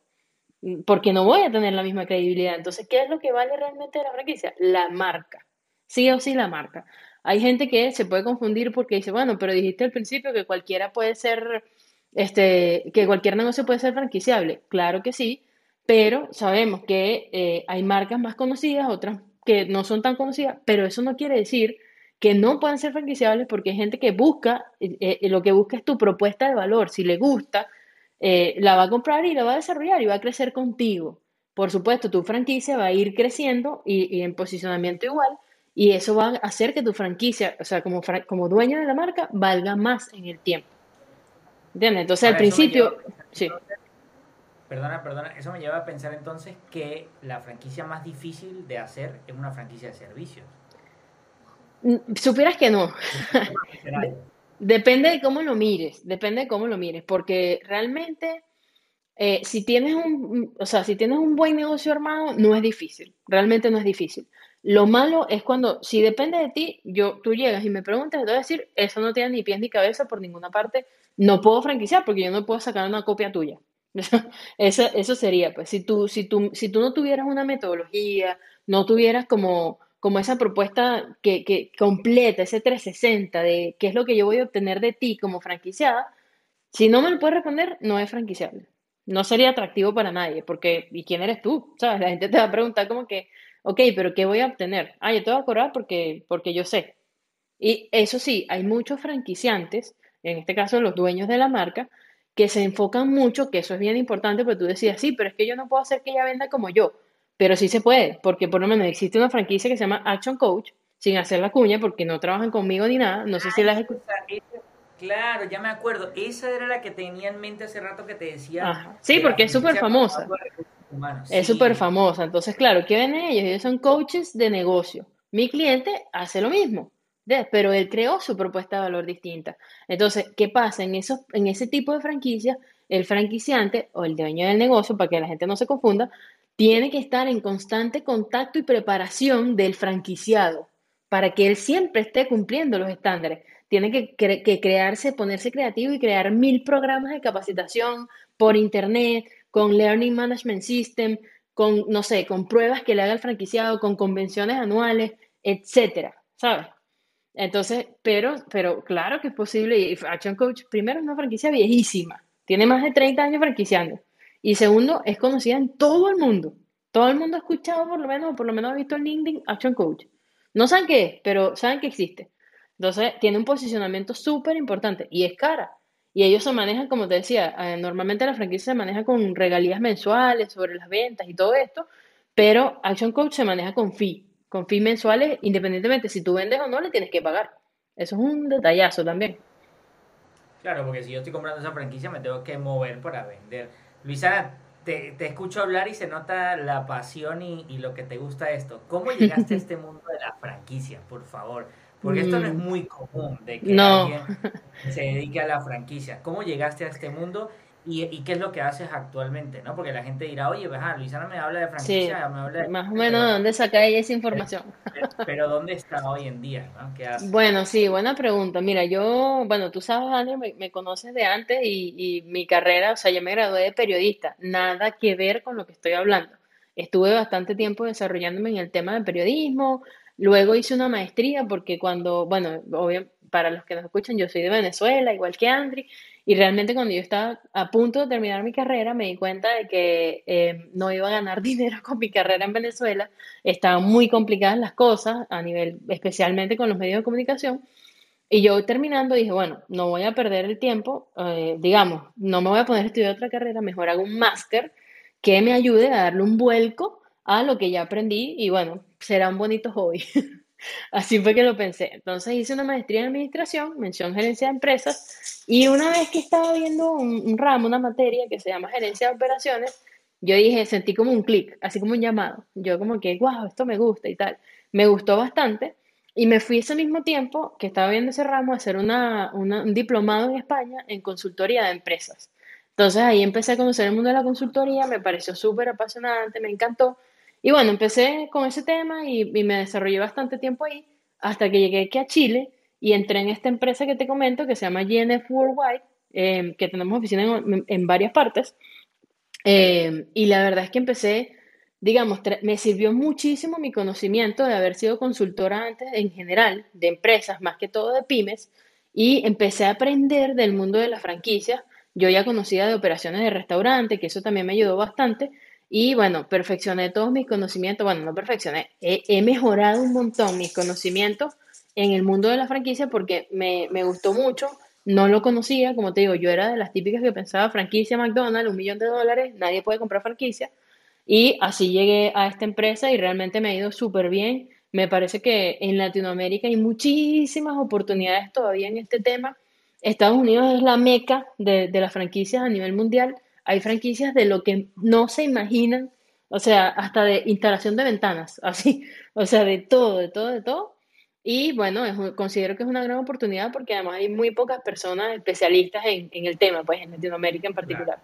porque no voy a tener la misma credibilidad. Entonces, ¿qué es lo que vale realmente la franquicia? La marca. Sí o sí la marca. Hay gente que se puede confundir porque dice, bueno, pero dijiste al principio que cualquiera puede ser, este, que cualquier negocio puede ser franquiciable. Claro que sí, pero sabemos que eh, hay marcas más conocidas, otras que no son tan conocidas, pero eso no quiere decir que no puedan ser franquiciables porque hay gente que busca, eh, eh, lo que busca es tu propuesta de valor. Si le gusta, la va a comprar y la va a desarrollar y va a crecer contigo. Por supuesto, tu franquicia va a ir creciendo y en posicionamiento igual, y eso va a hacer que tu franquicia, o sea, como, como dueño de la marca, valga más en el tiempo. ¿Entiendes? Entonces, al principio, sí. Perdona, perdona, eso me lleva a pensar entonces que la franquicia más difícil de hacer es una franquicia de servicios. Mm, supieras que no. depende de cómo lo mires, depende de cómo lo mires, porque realmente eh, si tienes un, o sea, si tienes un buen negocio armado, no es difícil, realmente no es difícil. Lo malo es cuando, si depende de ti, yo, tú llegas y me preguntas, te voy a decir, eso no tiene ni pies ni cabeza por ninguna parte, no puedo franquiciar porque yo no puedo sacar una copia tuya. eso, eso sería, pues, si tú, si, tú, si tú no tuvieras una metodología, no tuvieras como, como esa propuesta que, que completa, ese 360 de qué es lo que yo voy a obtener de ti como franquiciada, si no me lo puedes responder, no es franquiciable. No sería atractivo para nadie, porque ¿y quién eres tú? ¿Sabes? La gente te va a preguntar como que, ok, pero ¿qué voy a obtener? Ah, yo te voy a cobrar porque, porque yo sé. Y eso sí, hay muchos franquiciantes, en este caso los dueños de la marca, que se enfocan mucho, que eso es bien importante, porque tú decías, sí, pero es que yo no puedo hacer que ella venda como yo. Pero sí se puede, porque por lo menos existe una franquicia que se llama Action Coach, sin hacer la cuña, porque no trabajan conmigo ni nada. No sé si las Claro, ya me acuerdo. Esa era la que tenía en mente hace rato que te decía. Sí, porque es súper famosa. Es súper famosa. Entonces, claro, ¿qué ven ellos? Ellos son coaches de negocio. Mi cliente hace lo mismo, pero él creó su propuesta de valor distinta. Entonces, ¿qué pasa? En, esos, en ese tipo de franquicia, el franquiciante o el dueño del negocio, para que la gente no se confunda, tiene que estar en constante contacto y preparación del franquiciado para que él siempre esté cumpliendo los estándares. Tiene que, crearse, ponerse creativo y crear mil programas de capacitación por internet, con Learning Management System, con, no sé, con pruebas que le haga el franquiciado, con convenciones anuales, etcétera, ¿sabes? Entonces, pero, pero claro que es posible. Y Action Coach, primero, es una franquicia viejísima. Tiene más de 30 años franquiciando. Y segundo, es conocida en todo el mundo. Todo el mundo ha escuchado, por lo menos, o por lo menos ha visto el LinkedIn Action Coach. No saben qué es, pero saben que existe. Entonces, tiene un posicionamiento súper importante y es cara. Y ellos se manejan, como te decía, eh, normalmente la franquicia se maneja con regalías mensuales sobre las ventas y todo esto, pero Action Coach se maneja con fee, con fee mensuales, independientemente si tú vendes o no, le tienes que pagar. Eso es un detallazo también. Claro, porque si yo estoy comprando esa franquicia me tengo que mover para vender. Luisa, te, te escucho hablar y se nota la pasión y, y, lo que te gusta esto. ¿Cómo llegaste a este mundo de la franquicia, por favor? Porque esto no es mm. muy común de que alguien se dedique a la franquicia. ¿Cómo llegaste a este mundo y, qué es lo que haces actualmente? ¿no? Porque la gente dirá, oye, pues, ah, Luisana me habla de franquicia, me habla de... Más o menos, ¿de dónde saca ella esa información? Pero, ¿dónde está hoy en día? ¿Qué Bueno, sí, buena pregunta. Mira, yo, bueno, tú sabes, Daniel, me, conoces de antes y, y mi carrera, o sea, yo me gradué de periodista. Nada que ver con lo que estoy hablando. Estuve bastante tiempo desarrollándome en el tema del periodismo, Luego hice una maestría porque cuando, bueno, obvio, para los que nos escuchan, yo soy de Venezuela, igual que Andri, y realmente cuando yo estaba a punto de terminar mi carrera, me di cuenta de que eh, no iba a ganar dinero con mi carrera en Venezuela, estaban muy complicadas las cosas a nivel, especialmente con los medios de comunicación, y yo terminando dije, bueno, no voy a perder el tiempo, eh, digamos, no me voy a poner a estudiar otra carrera, mejor hago un máster que me ayude a darle un vuelco a lo que ya aprendí y bueno, será un bonito hobby. Así fue que lo pensé. Entonces hice una maestría en administración, mención gerencia de empresas, y una vez que estaba viendo un, ramo, una materia que se llama gerencia de operaciones, yo dije, sentí como un clic, así como un llamado. Yo como que, wow, esto me gusta y tal. Me gustó bastante y me fui ese mismo tiempo que estaba viendo ese ramo a hacer una, un diplomado en España en consultoría de empresas. Entonces ahí empecé a conocer el mundo de la consultoría, me pareció súper apasionante, me encantó. Y bueno, empecé con ese tema y, me desarrollé bastante tiempo ahí hasta que llegué aquí a Chile y entré en esta empresa que te comento que se llama GNF Worldwide, em, que tenemos oficinas en, varias partes. Em, y la verdad es que empecé, digamos, me sirvió muchísimo mi conocimiento de haber sido consultora antes en general de empresas, más que todo de pymes, y empecé a aprender del mundo de las franquicias. Yo ya conocía de operaciones de restaurante, que eso también me ayudó bastante, y bueno, perfeccioné todos mis conocimientos. Bueno, no perfeccioné, he, mejorado un montón mis conocimientos en el mundo de la franquicia porque me, me, gustó mucho. No lo conocía, como te digo, yo era de las típicas que pensaba franquicia McDonald's, un millón de dólares, nadie puede comprar franquicia. Y así llegué a esta empresa y realmente me ha ido súper bien. Me parece que en Latinoamérica hay muchísimas oportunidades todavía en este tema. Estados Unidos es la meca de, de las franquicias a nivel mundial hay franquicias de lo que no se imaginan, o sea, hasta de instalación de ventanas, así, o sea, de todo, de todo, de todo. Y bueno, considero que es una gran oportunidad porque además hay muy pocas personas especialistas en, el tema, pues en Latinoamérica en particular.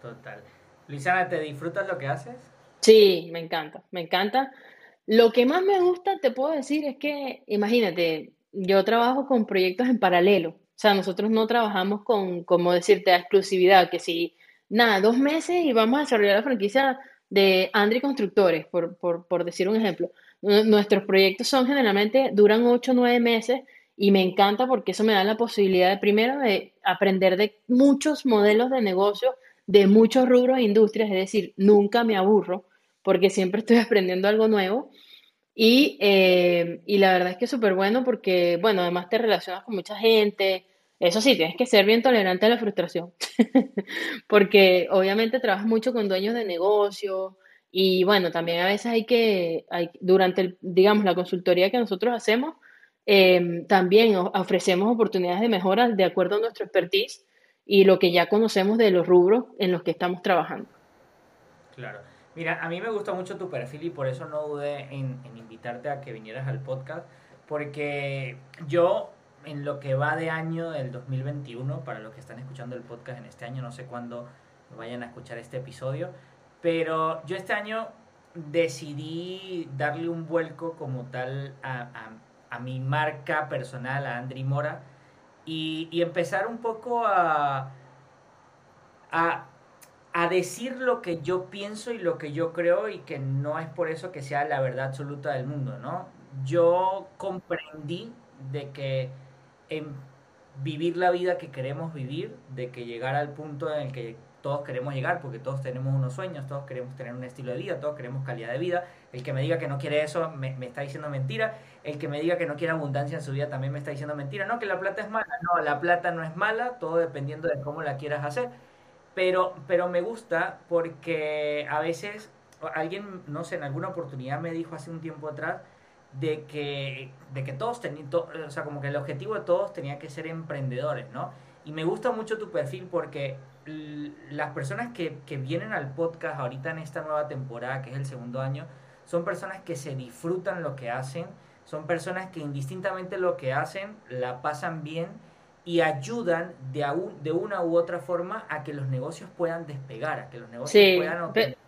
Total. Luisana, ¿te disfrutas lo que haces? Sí, me encanta, me encanta. Lo que más me gusta, te puedo decir, es que, imagínate, yo trabajo con proyectos en paralelo. O sea, nosotros no trabajamos con, como decirte, a exclusividad, que si nada, dos meses y vamos a desarrollar la franquicia de Andri Constructores, por, por, decir un ejemplo. Nuestros proyectos son generalmente, duran ocho o nueve meses y me encanta porque eso me da la posibilidad de, primero, de aprender de muchos modelos de negocio, de muchos rubros e industrias, es decir, nunca me aburro porque siempre estoy aprendiendo algo nuevo. Y, eh, y la verdad es que es súper bueno porque, bueno, además te relacionas con mucha gente, eso sí, tienes que ser bien tolerante a la frustración, porque obviamente trabajas mucho con dueños de negocio y bueno, también a veces hay que, durante, digamos, la consultoría que nosotros hacemos, em, también ofrecemos oportunidades de mejora de acuerdo a nuestro expertise y lo que ya conocemos de los rubros en los que estamos trabajando. Claro. Mira, a mí me gusta mucho tu perfil y por eso no dudé en, en invitarte a que vinieras al podcast, porque yo en lo que va de año del 2021, para los que están escuchando el podcast en este año, no sé cuándo vayan a escuchar este episodio, pero yo este año decidí darle un vuelco como tal a, a, mi marca personal, a Andri Mora, y, y empezar un poco a, a, a decir lo que yo pienso y lo que yo creo y que no es por eso que sea la verdad absoluta del mundo, ¿no? Yo comprendí de que en vivir la vida que queremos vivir, de que llegar al punto en el que todos queremos llegar, porque todos tenemos unos sueños, todos queremos tener un estilo de vida, todos queremos calidad de vida. El que me diga que no quiere eso me, está diciendo mentira. El que me diga que no quiere abundancia en su vida también me está diciendo mentira. No, que la plata es mala. No, la plata no es mala, todo dependiendo de cómo la quieras hacer. Pero, pero me gusta porque a veces alguien, no sé, en alguna oportunidad me dijo hace un tiempo atrás, de que, de que todos tenían, o sea, como que el objetivo de todos tenía que ser emprendedores, ¿no? Y me gusta mucho tu perfil porque las personas que, que vienen al podcast ahorita en esta nueva temporada, que es el segundo año, son personas que se disfrutan lo que hacen, son personas que indistintamente lo que hacen la pasan bien y ayudan de, de una u otra forma a que los negocios puedan despegar, a que los negocios puedan obtener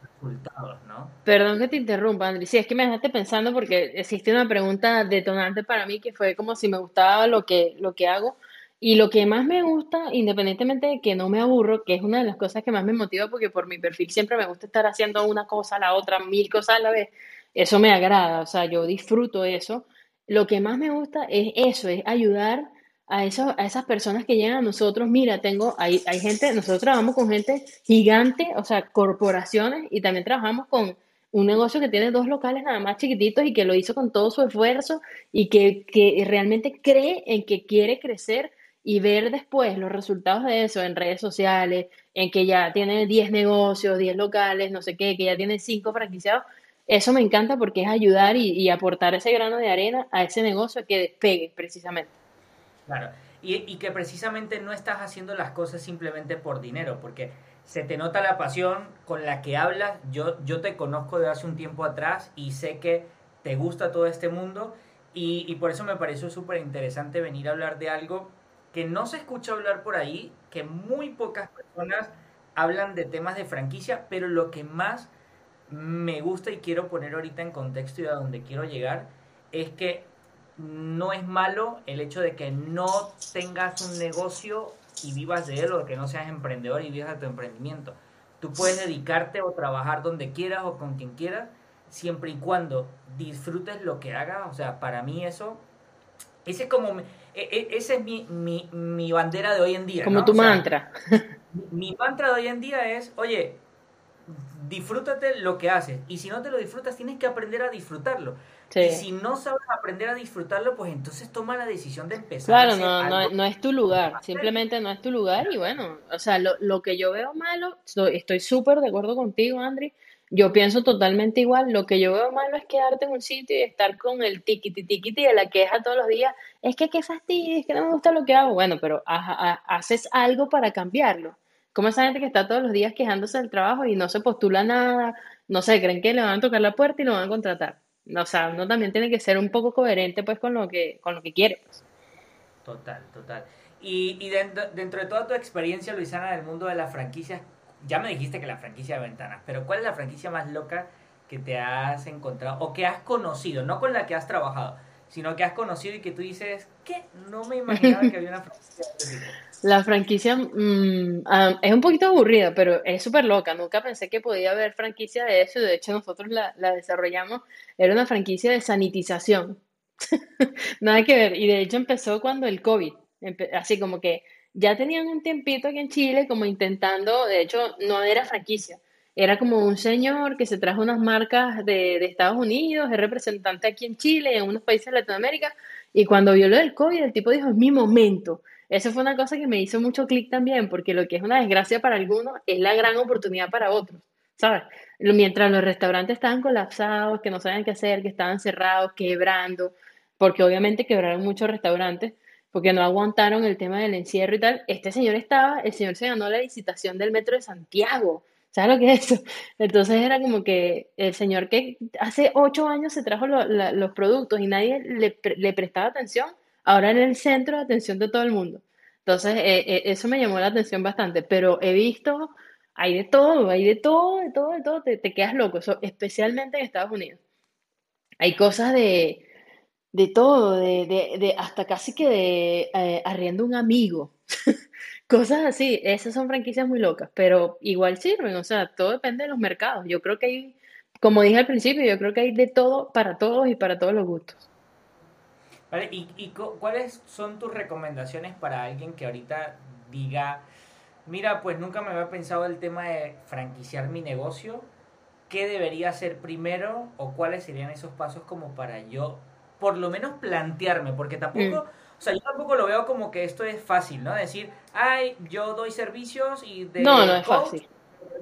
Perdón que te interrumpa, Andri. Sí, es que me dejaste pensando porque existe una pregunta detonante para mí que fue como si me gustaba lo que, lo que hago. Y lo que más me gusta, independientemente de que no me aburro, que es una de las cosas que más me motiva, porque por mi perfil siempre me gusta estar haciendo una cosa la otra, mil cosas a la vez, eso me agrada, o sea, yo disfruto eso. Lo que más me gusta es eso, es ayudar a, eso, a esas personas que llegan a nosotros. Mira, tengo, hay, hay gente, nosotros trabajamos con gente gigante, o sea, corporaciones, y también trabajamos con un negocio que tiene dos locales nada más chiquititos y que lo hizo con todo su esfuerzo y que, que realmente cree en que quiere crecer y ver después los resultados de eso en redes sociales, en que ya tiene 10 negocios, 10 locales, no sé qué, que ya tiene 5 franquiciados, eso me encanta porque es ayudar y, aportar ese grano de arena a ese negocio que despegue precisamente. Claro, y, y, que precisamente no estás haciendo las cosas simplemente por dinero, porque se te nota la pasión con la que hablas. Yo, yo te conozco de hace un tiempo atrás y sé que te gusta todo este mundo y, y por eso me pareció súper interesante venir a hablar de algo que no se escucha hablar por ahí, que muy pocas personas hablan de temas de franquicia, pero lo que más me gusta y quiero poner ahorita en contexto y a donde quiero llegar es que no es malo el hecho de que no tengas un negocio y vivas de él o que no seas emprendedor y vivas de tu emprendimiento. Tú puedes dedicarte o trabajar donde quieras o con quien quieras, siempre y cuando disfrutes lo que hagas. O sea, para mí eso, ese es como, e, e, ese es mi, mi, mi bandera de hoy en día. Como tu mantra. mi mantra de hoy en día es, oye, disfrútate lo que haces. Y si no te lo disfrutas, tienes que aprender a disfrutarlo. Y si no sabes aprender a disfrutarlo, pues entonces toma la decisión de empezar. Claro, no, no, no, es tu lugar, simplemente no es tu lugar y bueno, o sea, lo, lo que yo veo malo, estoy súper de acuerdo contigo, Andri, yo pienso totalmente igual, lo que yo veo malo es quedarte en un sitio y estar con el tiquiti tiquiti de la queja todos los días, es que qué fastidio, es que no me gusta lo que hago, bueno, pero haces algo para cambiarlo. Como esa gente que está todos los días quejándose del trabajo y no se postula nada, no sé, creen que le van a tocar la puerta y lo van a contratar. O sea, uno también tiene que ser un poco coherente pues con lo que, con lo que quiere. Pues. Total, total. Y, y dentro, dentro, de toda tu experiencia, Luisana, del mundo de las franquicias, ya me dijiste que la franquicia de ventanas, pero ¿cuál es la franquicia más loca que te has encontrado o que has conocido? No con la que has trabajado, sino que has conocido y que tú dices, ¿qué? No me imaginaba que había una franquicia de este tipo. La franquicia mm, ah, es un poquito aburrida, pero es súper loca. Nunca pensé que podía haber franquicia de eso. De hecho, nosotros la, desarrollamos. Era una franquicia de sanitización. Nada que ver. Y de hecho empezó cuando el COVID. así como que ya tenían un tiempito aquí en Chile como intentando, de hecho, no era franquicia. Era como un señor que se trajo unas marcas de, de Estados Unidos, es representante aquí en Chile, en unos países de Latinoamérica, y cuando vio lo del COVID, el tipo dijo, es mi momento eso fue una cosa que me hizo mucho clic también, porque lo que es una desgracia para algunos es la gran oportunidad para otros, ¿sabes? Mientras los restaurantes estaban colapsados, que no sabían qué hacer, que estaban cerrados, quebrando, porque obviamente quebraron muchos restaurantes, porque no aguantaron el tema del encierro y tal, este señor estaba, el señor se ganó la licitación del metro de Santiago, ¿sabes lo que es eso? Entonces era como que el señor que hace ocho años se trajo los productos y nadie le, le prestaba atención, ahora en el centro de atención de todo el mundo. Entonces, eh, eh, eso me llamó la atención bastante, pero he visto, hay de todo, hay de todo, de todo, de todo, te, quedas loco, especialmente en Estados Unidos. Hay cosas de, de todo, de, de, hasta casi que de eh, arriendo un amigo, cosas así, esas son franquicias muy locas, pero igual sirven, o sea, todo depende de los mercados. Yo creo que hay, como dije al principio, yo creo que hay de todo para todos y para todos los gustos. ¿Y, cuáles son tus recomendaciones para alguien que ahorita diga, mira, pues nunca me había pensado el tema de franquiciar mi negocio? ¿Qué debería hacer primero o cuáles serían esos pasos como para yo, por lo menos plantearme? Porque tampoco... Mm. O sea, yo tampoco lo veo como que esto es fácil, ¿no? Decir, ay, yo doy servicios y de no, no es fácil.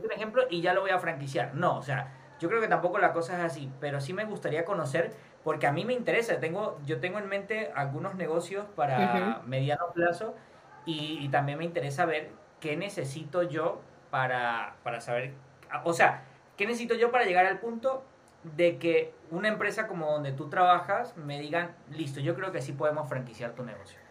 un ejemplo y ya lo voy a franquiciar. No, o sea, yo creo que tampoco la cosa es así, pero sí me gustaría conocer porque a mí me interesa. Tengo, yo tengo en mente algunos negocios para mediano plazo y, también me interesa ver qué necesito yo para, para saber, o sea, qué necesito yo para llegar al punto de que una empresa como donde tú trabajas me digan, listo, yo creo que sí podemos franquiciar tu negocio.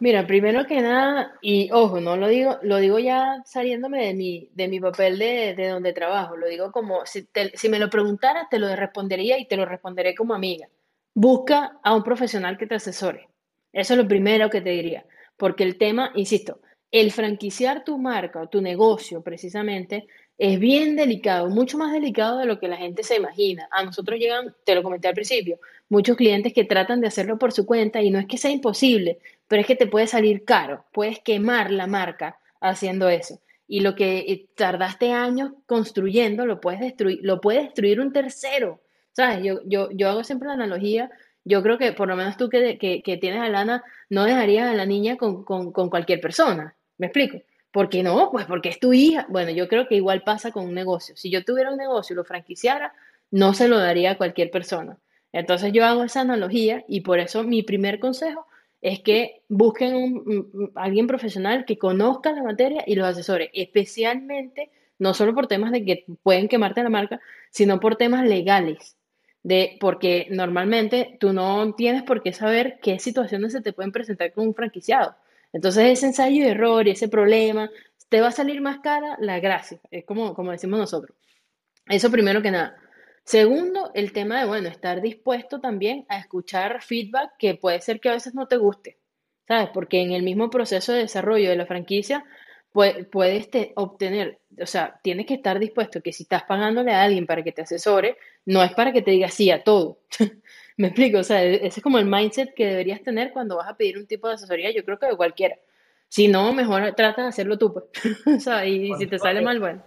Mira, primero que nada, y ojo, no lo digo, lo digo ya saliéndome de mi, de mi papel de, de donde trabajo, lo digo como, si, si me lo preguntaras, te lo respondería y te lo responderé como amiga. Busca a un profesional que te asesore. Eso es lo primero que te diría, porque el tema, insisto, el franquiciar tu marca o tu negocio precisamente es bien delicado, mucho más delicado de lo que la gente se imagina. A nosotros llegan, te lo comenté al principio, muchos clientes que tratan de hacerlo por su cuenta y no es que sea imposible, pero es que te puede salir caro, puedes quemar la marca haciendo eso. Y lo que eh, tardaste años construyendo lo puedes destruir, lo puede destruir un tercero. ¿Sabes? Yo, yo, yo hago siempre la analogía, yo creo que por lo menos tú que, que, tienes a Lana, no dejarías a la niña con, con, con cualquier persona. ¿Me explico? ¿Por qué no? Pues porque es tu hija. Bueno, yo creo que igual pasa con un negocio. Si yo tuviera un negocio y lo franquiciara, no se lo daría a cualquier persona. Entonces yo hago esa analogía y por eso mi primer consejo es que busquen un, alguien profesional que conozca la materia y los asesore, especialmente no solo por temas de que pueden quemarte la marca, sino por temas legales. De, porque normalmente tú no tienes por qué saber qué situaciones se te pueden presentar con un franquiciado. Entonces ese ensayo y error y ese problema, te va a salir más cara la gracia, es como, como decimos nosotros. Eso primero que nada. Segundo, el tema de, bueno, estar dispuesto también a escuchar feedback que puede ser que a veces no te guste, ¿sabes? Porque en el mismo proceso de desarrollo de la franquicia puedes obtener, o sea, tienes que estar dispuesto que si estás pagándole a alguien para que te asesore, no es para que te diga sí a todo. Me explico, o sea, e-, ese es como el mindset que deberías tener cuando vas a pedir un tipo de asesoría, yo creo que de cualquiera. Si no, mejor trata de hacerlo tú, pues. o sea, y, si te sale mal, bueno.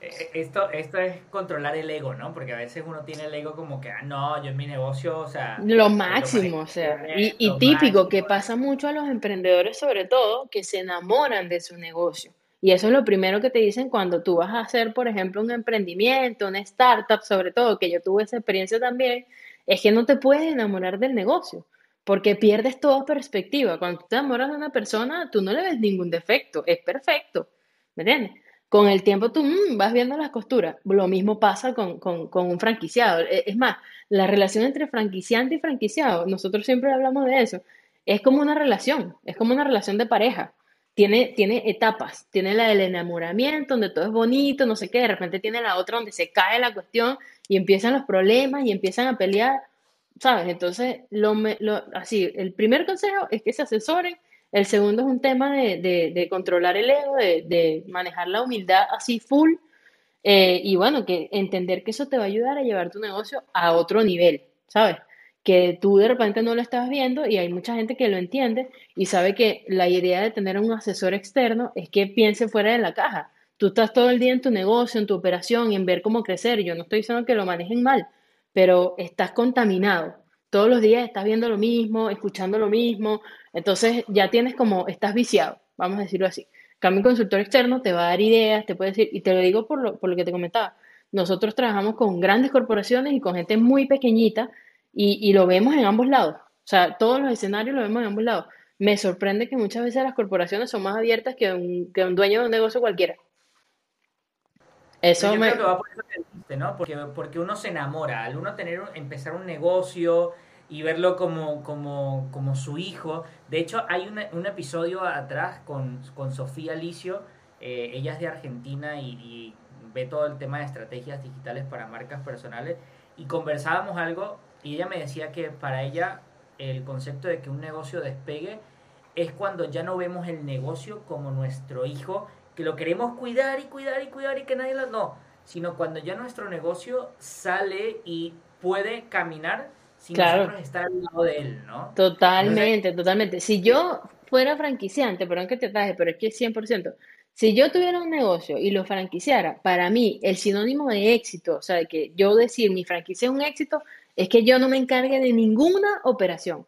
E-, e-, esto, esto es controlar el ego, ¿no? Porque a veces uno tiene el ego como que, ah, no, yo en mi negocio, o sea... Lo máximo, o sea, y, y típico, que pasa mucho a los emprendedores sobre todo, que se enamoran de su negocio. Y eso es lo primero que te dicen cuando tú vas a hacer, por ejemplo, un emprendimiento, una startup, sobre todo, que yo tuve esa experiencia también, es que no te puedes enamorar del negocio, porque pierdes toda perspectiva. Cuando te enamoras de una persona, tú no le ves ningún defecto, es perfecto, ¿me entiendes? Con el tiempo tú mm, vas viendo las costuras. Lo mismo pasa con, un franquiciado. E, es más, la relación entre franquiciante y franquiciado, nosotros siempre hablamos de eso, es como una relación, es como una relación de pareja. Tiene, tiene etapas, tiene la del enamoramiento, donde todo es bonito, no sé qué, de repente tiene la otra donde se cae la cuestión y empiezan los problemas y empiezan a pelear, ¿sabes? Entonces, lo, así, el primer consejo es que se asesoren, el segundo es un tema de, controlar el ego, de, manejar la humildad así full, eh, y bueno, que entender que eso te va a ayudar a llevar tu negocio a otro nivel, ¿sabes? Que tú de repente no lo estás viendo y hay mucha gente que lo entiende y sabe que la idea de tener un asesor externo es que piense fuera de la caja Tú estás todo el día en tu negocio, en tu operación, en ver cómo crecer. Yo no estoy diciendo que lo manejen mal, pero estás contaminado. Todos los días estás viendo lo mismo, escuchando lo mismo. Entonces ya tienes como, estás viciado, vamos a decirlo así. Cambio consultor externo te va a dar ideas, te puede decir, y te lo digo por lo, por lo que te comentaba. Nosotros trabajamos con grandes corporaciones y con gente muy pequeñita y, y lo vemos en ambos lados. O sea, todos los escenarios lo vemos en ambos lados. Me sorprende que muchas veces las corporaciones son más abiertas que un, que un dueño de un negocio cualquiera. Eso me... creo que va por eso que dijiste, ¿no? Porque, porque uno se enamora. Al uno tener, empezar un negocio y verlo como, como, como su hijo. De hecho, hay un episodio atrás con, con Sofía Alicio. Eh, ella es de Argentina y, ve todo el tema de estrategias digitales para marcas personales. Y conversábamos algo y ella me decía que para ella el concepto de que un negocio despegue es cuando ya no vemos el negocio como nuestro hijo que lo queremos cuidar y cuidar y cuidar y que nadie lo... No, sino cuando ya nuestro negocio sale y puede caminar sin nosotros estar al lado de él, ¿no? Totalmente, totalmente. Si yo fuera franquiciante, perdón que te traje, pero es que es 100%, si yo tuviera un negocio y lo franquiciara, para mí el sinónimo de éxito, o sea, de que yo decir mi franquicia es un éxito, es que yo no me encargue de ninguna operación,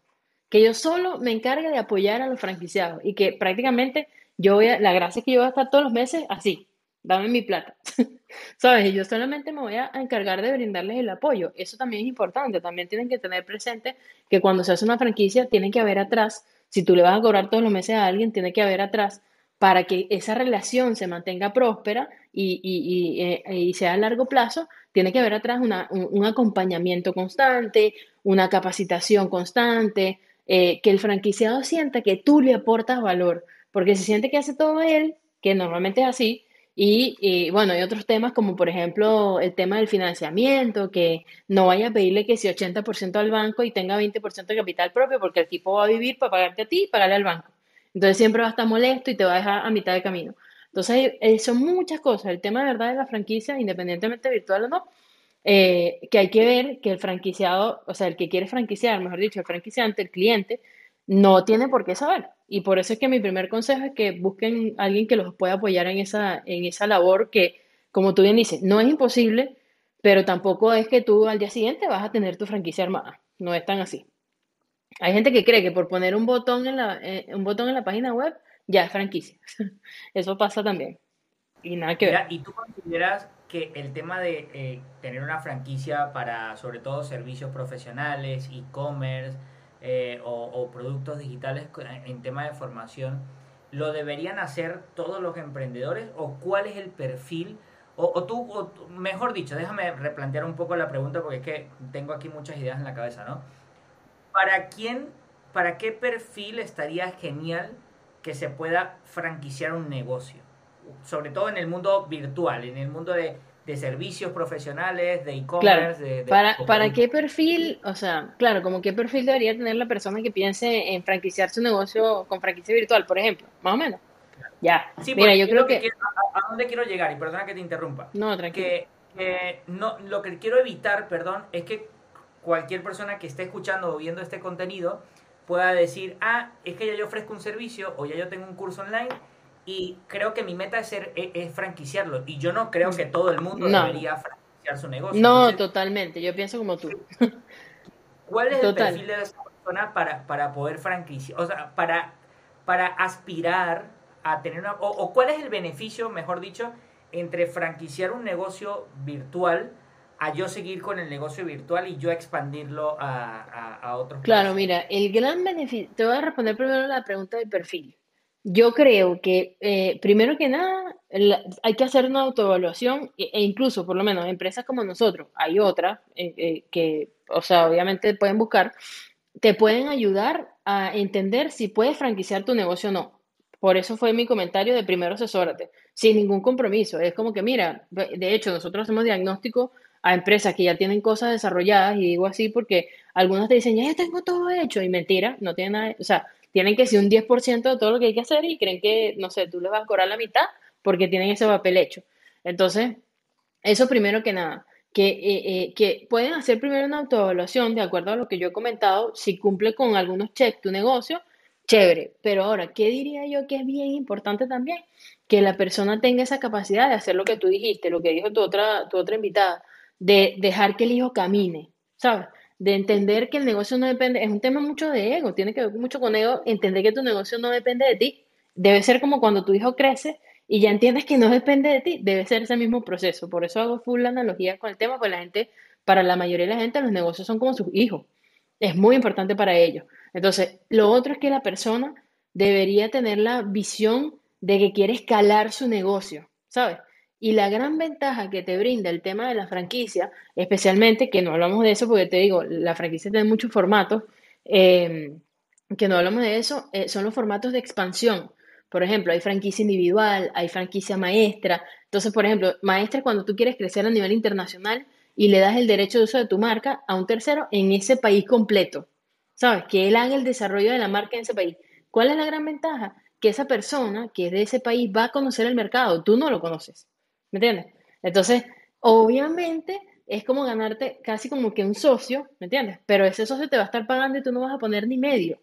que yo solo me encargue de apoyar a los franquiciados y que prácticamente yo voy a, la gracia es que yo voy a estar todos los meses así, dame mi plata. ¿Sabes? Y yo solamente me voy a encargar de brindarles el apoyo. Eso también es importante. También tienen que tener presente que cuando se hace una franquicia, tiene que haber atrás, si tú le vas a cobrar todos los meses a alguien, tiene que haber atrás para que esa relación se mantenga próspera y, y, y, eh, sea a largo plazo, tiene que haber atrás un, acompañamiento constante, una capacitación constante, eh, que el franquiciado sienta que tú le aportas valor, porque si siente que hace todo él, que normalmente es así, y, bueno, hay otros temas como por ejemplo el tema del financiamiento, que no vaya a pedirle que si 80% al banco y tenga 20% de capital propio, porque el tipo va a vivir para pagarte a ti y pagarle al banco. Entonces siempre va a estar molesto y te va a dejar a mitad de camino. Entonces eh, son muchas cosas. El tema de verdad de la franquicia, independientemente virtual o no, eh, que hay que ver que el franquiciado, o sea, el que quiere franquiciar, mejor dicho, el franquiciante, el cliente, no tiene por qué saber. Y por eso es que mi primer consejo es que busquen a alguien que los pueda apoyar en esa, en esa labor que, como tú bien dices, no es imposible, pero tampoco es que tú al día siguiente vas a tener tu franquicia armada. No es tan así. Hay gente que cree que por poner un botón en la, eh, un botón en la página web ya es franquicia. Eso pasa también. Y nada que ver. ¿Y tú consideras que el tema de eh, tener una franquicia para, sobre todo, servicios profesionales, e-commerce, eh, o, productos digitales en tema de formación, ¿lo deberían hacer todos los emprendedores o cuál es el perfil? O, tú, o, mejor dicho, déjame replantear un poco la pregunta porque es que tengo aquí muchas ideas en la cabeza, ¿no? ¿Para quién, para qué perfil estaría genial que se pueda franquiciar un negocio? Sobre todo en el mundo virtual, en el mundo de de servicios profesionales, de e-commerce. para, ¿Para qué perfil, o sea, claro, como qué perfil debería tener la persona que piense en franquiciar su negocio con franquicia virtual, por ejemplo? Más o menos. Ya. Mira, yo creo que... a, dónde quiero llegar? Y perdona que te interrumpa. No, tranquilo. Que, no, lo que quiero evitar, perdón, es que cualquier persona que esté escuchando o viendo este contenido pueda decir, ah, es que ya yo ofrezco un servicio o ya yo tengo un curso online y creo que mi meta es, ser, e, es, franquiciarlo. Y yo no creo que todo el mundo debería franquiciar su negocio. No, totalmente. Yo pienso como tú. ¿Cuál es el perfil de esa persona para, para poder franquiciar? O sea, para, para aspirar a tener una... O, cuál es el beneficio, mejor dicho, entre franquiciar un negocio virtual a yo seguir con el negocio virtual y yo expandirlo a, a, a otros. Claro, mira, el gran beneficio... Te voy a responder primero la pregunta del perfil. Yo creo que, eh, primero que nada, hay que hacer una autoevaluación e, e, incluso, por lo menos, empresas como nosotros, hay otras eh, eh, que, o sea, obviamente pueden buscar, te pueden ayudar a entender si puedes franquiciar tu negocio o no. Por eso fue mi comentario de primero asesórate, sin ningún compromiso. Es como que, mira, de hecho, nosotros hacemos diagnóstico a empresas que ya tienen cosas desarrolladas, y digo así porque algunos te dicen, ya tengo todo hecho, y mentira, no tiene nada, o sea, tienen que ser un 10% de todo lo que hay que hacer y creen que, no sé, tú les vas a cobrar la mitad porque tienen ese papel hecho. Entonces, eso primero que nada, que, eh, eh, que pueden hacer primero una autoevaluación de acuerdo a lo que yo he comentado, si cumple con algunos checks tu negocio, chévere. Pero ahora, ¿qué diría yo que es bien importante también? Que la persona tenga esa capacidad de hacer lo que tú dijiste, lo que dijo tu otra, tu otra invitada, de dejar que el hijo camine, ¿sabes? de entender que el negocio no depende, es un tema mucho de ego, tiene que ver mucho con ego, entender que tu negocio no depende de ti. Debe ser como cuando tu hijo crece y ya entiendes que no depende de ti, debe ser ese mismo proceso. Por eso hago full analogía con el tema, porque la gente, para la mayoría de la gente, los negocios son como sus hijos. Es muy importante para ellos. Entonces, lo otro es que la persona debería tener la visión de que quiere escalar su negocio, ¿sabes? Y la gran ventaja que te brinda el tema de la franquicia, especialmente que no hablamos de eso porque te digo, la franquicia tiene muchos formatos, em, que no hablamos de eso, eh, son los formatos de expansión. Por ejemplo, hay franquicia individual, hay franquicia maestra. Entonces, por ejemplo, maestra cuando tú quieres crecer a nivel internacional y le das el derecho de uso de tu marca a un tercero en ese país completo. ¿Sabes? Que él haga el desarrollo de la marca en ese país. ¿Cuál es la gran ventaja? Que esa persona que es de ese país va a conocer el mercado, tú no lo conoces. ¿Me entiendes? Entonces, obviamente es como ganarte casi como que un socio, ¿me entiendes? Pero ese socio te va a estar pagando y tú no vas a poner ni medio.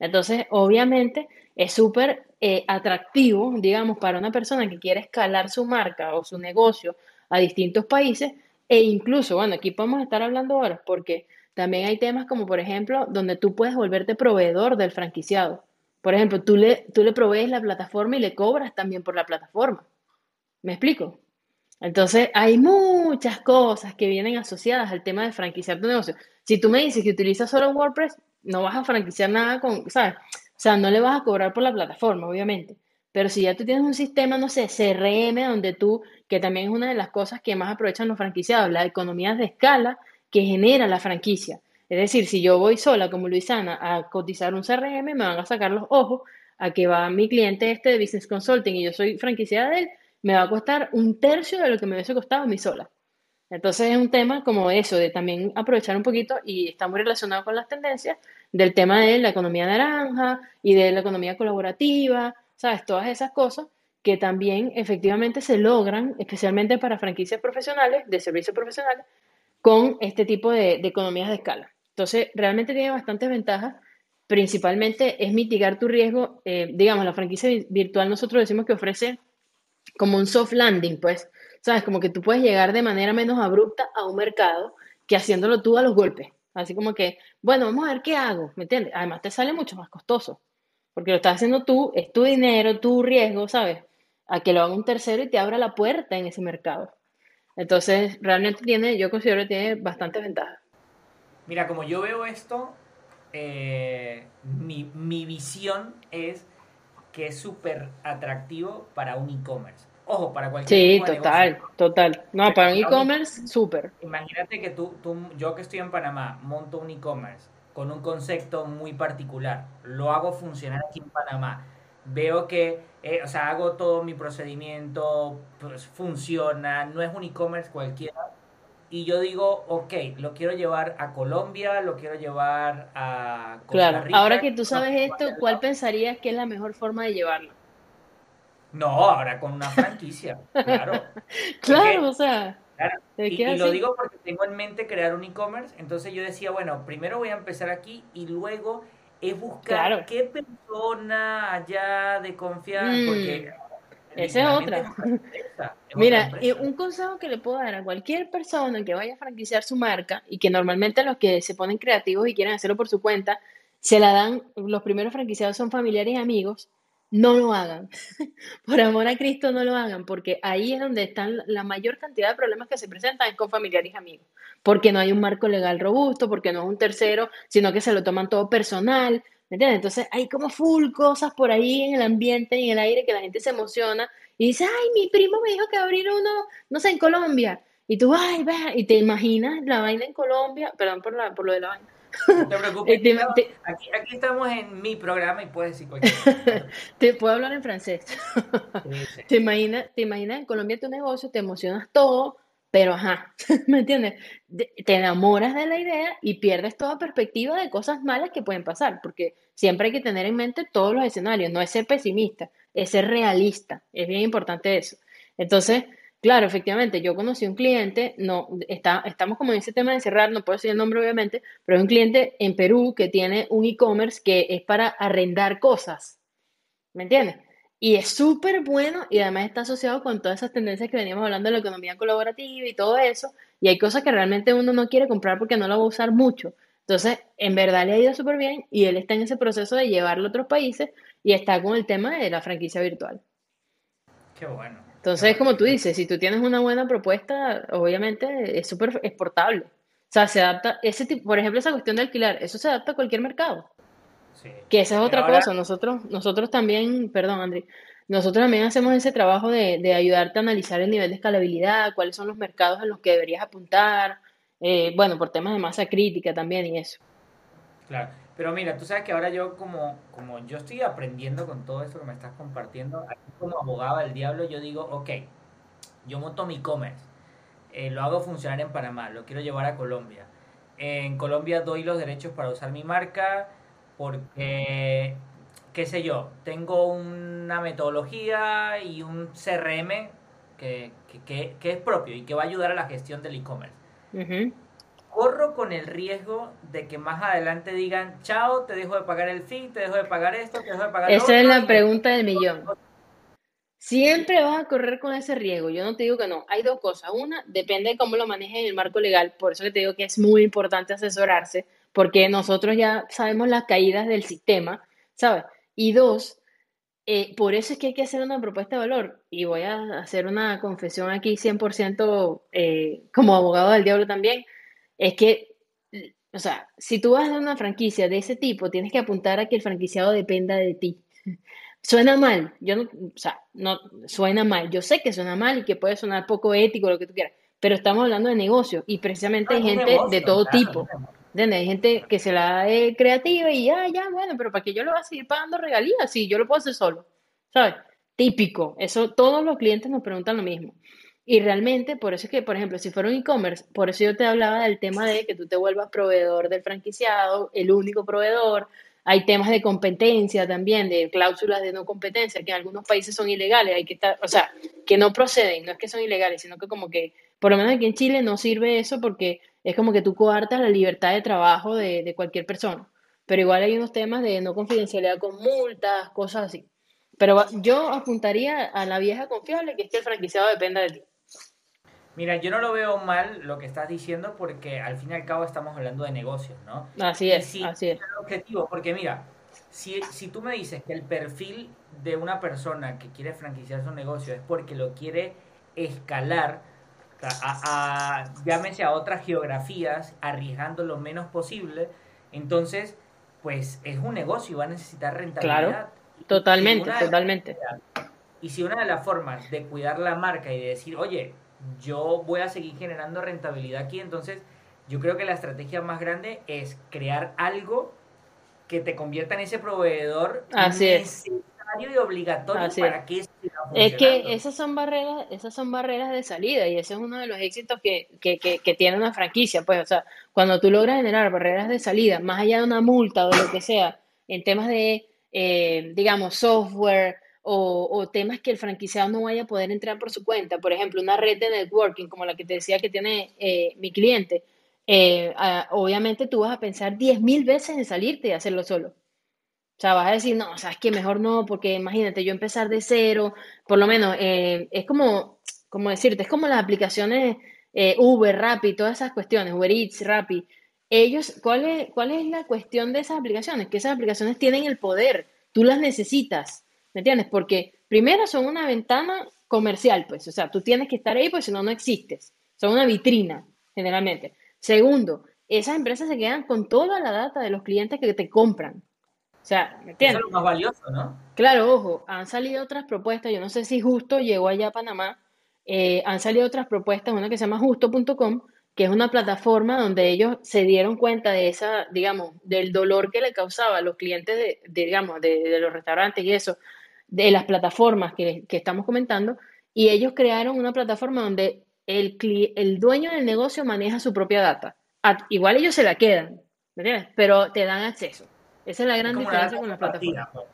Entonces, obviamente, es súper eh, atractivo, digamos, para una persona que quiere escalar su marca o su negocio a distintos países e incluso, bueno, aquí podemos estar hablando ahora porque también hay temas como, por ejemplo, donde tú puedes volverte proveedor del franquiciado. Por ejemplo, tú le, tú le provees la plataforma y le cobras también por la plataforma. ¿Me explico? Entonces, hay muchas cosas que vienen asociadas al tema de franquiciar tu negocio. Si tú me dices que utilizas solo WordPress, no vas a franquiciar nada con, ¿sabes? O sea, no le vas a cobrar por la plataforma, obviamente. Pero si ya tú tienes un sistema, no sé, CRM, donde tú, que también es una de las cosas que más aprovechan los franquiciados, la economía de escala que genera la franquicia. Es decir, si yo voy sola como Luisana a cotizar un CRM, me van a sacar los ojos a que va mi cliente este de Business Consulting y yo soy franquiciada de él, me va a costar un tercio de lo que me hubiese costado a mí sola. Entonces es un tema como eso, de también aprovechar un poquito y está muy relacionado con las tendencias del tema de la economía naranja y de la economía colaborativa, ¿sabes? Todas esas cosas que también efectivamente se logran, especialmente para franquicias profesionales, de servicios profesionales, con este tipo de, economías de escala. Entonces, realmente tiene bastantes ventajas. Principalmente es mitigar tu riesgo. Eh, digamos, la franquicia virtual nosotros decimos que ofrece como un soft landing, pues, ¿sabes? Como que tú puedes llegar de manera menos abrupta a un mercado que haciéndolo tú a los golpes. Así como que, bueno, vamos a ver qué hago, ¿me entiendes? Además te sale mucho más costoso, porque lo estás haciendo tú, es tu dinero, tu riesgo, ¿sabes? A que lo haga un tercero y te abra la puerta en ese mercado. Entonces, realmente tiene, yo considero que tiene bastante ventaja. Mira, como yo veo esto, eh, mi, mi, visión es que es súper atractivo para un e-commerce. Ojo, para cualquier Sí, total, total. No, para un e-commerce, súper. Imagínate que tú, tú, yo que estoy en Panamá, monto un e-commerce con un concepto muy particular, lo hago funcionar aquí en Panamá veo que, eh, o sea, hago todo mi procedimiento, pues funciona, no es un e-commerce cualquiera. Y yo digo, ok, lo quiero llevar a Colombia, lo quiero llevar a Costa Claro, ahora que tú sabes esto, ¿cuál pensarías que es la mejor forma de llevarlo? No, ahora con una franquicia, claro. claro, o sea. Y, y lo digo porque tengo en mente crear un e-commerce, entonces yo decía, bueno, primero voy a empezar aquí y luego es buscar qué persona allá de confianza, mm. porque esa es otra. Mira, un consejo que le puedo dar a cualquier persona que vaya a franquiciar su marca y que normalmente los que se ponen creativos y quieren hacerlo por su cuenta, se la dan, los primeros franquiciados son familiares y amigos, no lo hagan. Por amor a Cristo, no lo hagan, porque ahí es donde están la mayor cantidad de problemas que se presentan con familiares y amigos. Porque no hay un marco legal robusto, porque no es un tercero, sino que se lo toman todo personal. ¿Me entiendes? Entonces hay como full cosas por ahí en el ambiente y en el aire que la gente se emociona y dice, ay, mi primo me dijo que abrir uno, no sé, en Colombia. Y tú, ay, ve, y te imaginas la vaina en Colombia, perdón por, la, por lo de la vaina no te preocupes. aquí, aquí, estamos en mi programa y puedes decir cualquier cosa. te puedo hablar en francés. ¿Te, imaginas, te imaginas en Colombia tu negocio, te emocionas todo, pero ajá, ¿me entiendes? Te enamoras de la idea y pierdes toda perspectiva de cosas malas que pueden pasar, porque siempre hay que tener en mente todos los escenarios, no es ser pesimista, es ser realista, es bien importante eso. Entonces, Claro, efectivamente, yo conocí un cliente, no, está, estamos como en ese tema de cerrar, no puedo decir el nombre obviamente, pero un cliente en Perú que tiene un e-commerce que es para arrendar cosas, ¿me entiendes? Y es súper bueno y además está asociado con todas esas tendencias que veníamos hablando de la economía colaborativa y todo eso, y hay cosas que realmente uno no quiere comprar porque no lo va a usar mucho. Entonces, en verdad le ha ido súper bien y él está en ese proceso de llevarlo a otros países y está con el tema de la franquicia virtual. Qué bueno. Entonces, como tú dices, si tú tienes una buena propuesta, obviamente es súper exportable. O sea, se adapta, ese tipo, por ejemplo, esa cuestión de alquilar, eso se adapta a cualquier mercado. Sí. Que esa es otra cosa. Nosotros, nosotros también, perdón, André, nosotros también hacemos ese trabajo de, de, ayudarte a analizar el nivel de escalabilidad, cuáles son los mercados en los que deberías apuntar, eh, bueno, por temas de masa crítica también y eso. Claro. Pero mira, tú sabes que ahora yo como, como yo estoy aprendiendo con todo esto que me estás compartiendo, aquí como abogado del diablo, yo digo, ok, yo monto mi e-commerce, eh, lo hago funcionar en Panamá, lo quiero llevar a Colombia. En Colombia doy los derechos para usar mi marca porque, qué sé yo, tengo una metodología y un CRM que, que, que, es propio y que va a ayudar a la gestión del e-commerce corro con el riesgo de que más adelante digan, chao, te dejo de pagar el fee, te dejo de pagar esto, te dejo de pagar Esa es la pregunta del millón. Siempre vas a correr con ese riesgo. Yo no te digo que no. Hay dos cosas. Una, depende de cómo lo manejes en el marco legal. Por eso que te digo que es muy importante asesorarse, porque nosotros ya sabemos las caídas del sistema, ¿sabes? Y dos, eh, por eso es que hay que hacer una propuesta de valor. Y voy a hacer una confesión aquí 100% eh, como abogado del diablo también. Es que, o sea, si tú vas a una franquicia de ese tipo, tienes que apuntar a que el franquiciado dependa de ti. Suena mal, yo no, o sea, no, suena mal. Yo sé que suena mal y que puede sonar poco ético, lo que tú quieras, pero estamos hablando de negocios y precisamente hay gente de todo tipo. Hay gente que se la da creativa y ya, ya, bueno, pero ¿para qué yo le voy a seguir pagando regalías si yo lo puedo hacer solo? ¿Sabes? Típico. Eso todos los clientes nos preguntan lo mismo. Y realmente, por eso es que, por ejemplo, si fuera un e-commerce, por eso yo te hablaba del tema de que tú te vuelvas proveedor del franquiciado, el único proveedor. Hay temas de competencia también, de cláusulas de no competencia, que en algunos países son ilegales, hay que estar, o sea, que no proceden, no es que son ilegales, sino que como que, por lo menos aquí en Chile no sirve eso porque es como que tú coartas la libertad de trabajo de, cualquier persona. Pero igual hay unos temas de no confidencialidad con multas, cosas así. Pero yo apuntaría a la vieja confiable, que es que el franquiciado dependa de ti. Mira, yo no lo veo mal lo que estás diciendo porque al fin y al cabo estamos hablando de negocios, ¿no? Así es, así es. El objetivo, porque mira, si, si tú me dices que el perfil de una persona que quiere franquiciar su negocio es porque lo quiere escalar, a, llámese a otras geografías, arriesgando lo menos posible, entonces, pues es un negocio y va a necesitar rentabilidad. Claro, totalmente, totalmente. y si una de las formas de cuidar la marca y de decir, oye, yo voy a seguir generando rentabilidad aquí, entonces yo creo que la estrategia más grande es crear algo que te convierta en ese proveedor Así es y obligatorio para que Es que esas son barreras, esas son barreras de salida y ese es uno de los éxitos que, tiene una franquicia. Pues, o sea, cuando tú logras generar barreras de salida, más allá de una multa o lo que sea, en temas de, eh, digamos, software o, temas que el franquiciado no vaya a poder entrar por su cuenta, por ejemplo, una red de networking como la que te decía que tiene eh, mi cliente, eh, obviamente tú vas a pensar 10.000 veces en salirte y hacerlo solo. O sea, vas a decir, no, o sea, es que mejor no, porque imagínate, yo empezar de cero, por lo menos, eh, es como, como decirte, es como las aplicaciones eh, Uber, Rappi, todas esas cuestiones, Uber Eats, Rappi. Ellos, ¿cuál es, ¿cuál es la cuestión de esas aplicaciones? Que esas aplicaciones tienen el poder, tú las necesitas, ¿me entiendes? Porque primero son una ventana comercial, pues, o sea, tú tienes que estar ahí, pues si no, no existes. Son una vitrina, generalmente. Segundo, esas empresas se quedan con toda la data de los clientes que te compran. O sea, ¿me entiendes? es lo más valioso, ¿no? Claro, ojo, han salido otras propuestas, yo no sé si Justo llegó allá a Panamá, eh, han salido otras propuestas, una que se llama justo.com, que es una plataforma donde ellos se dieron cuenta de esa, digamos, del dolor que le causaba a los clientes de, digamos, de, los restaurantes y eso, de las plataformas que, estamos comentando, y ellos crearon una plataforma donde el, el dueño del negocio maneja su propia data. igual ellos se la quedan, ¿me entiendes? Pero te dan acceso. Esa es la gran diferencia con la plataforma. Pues.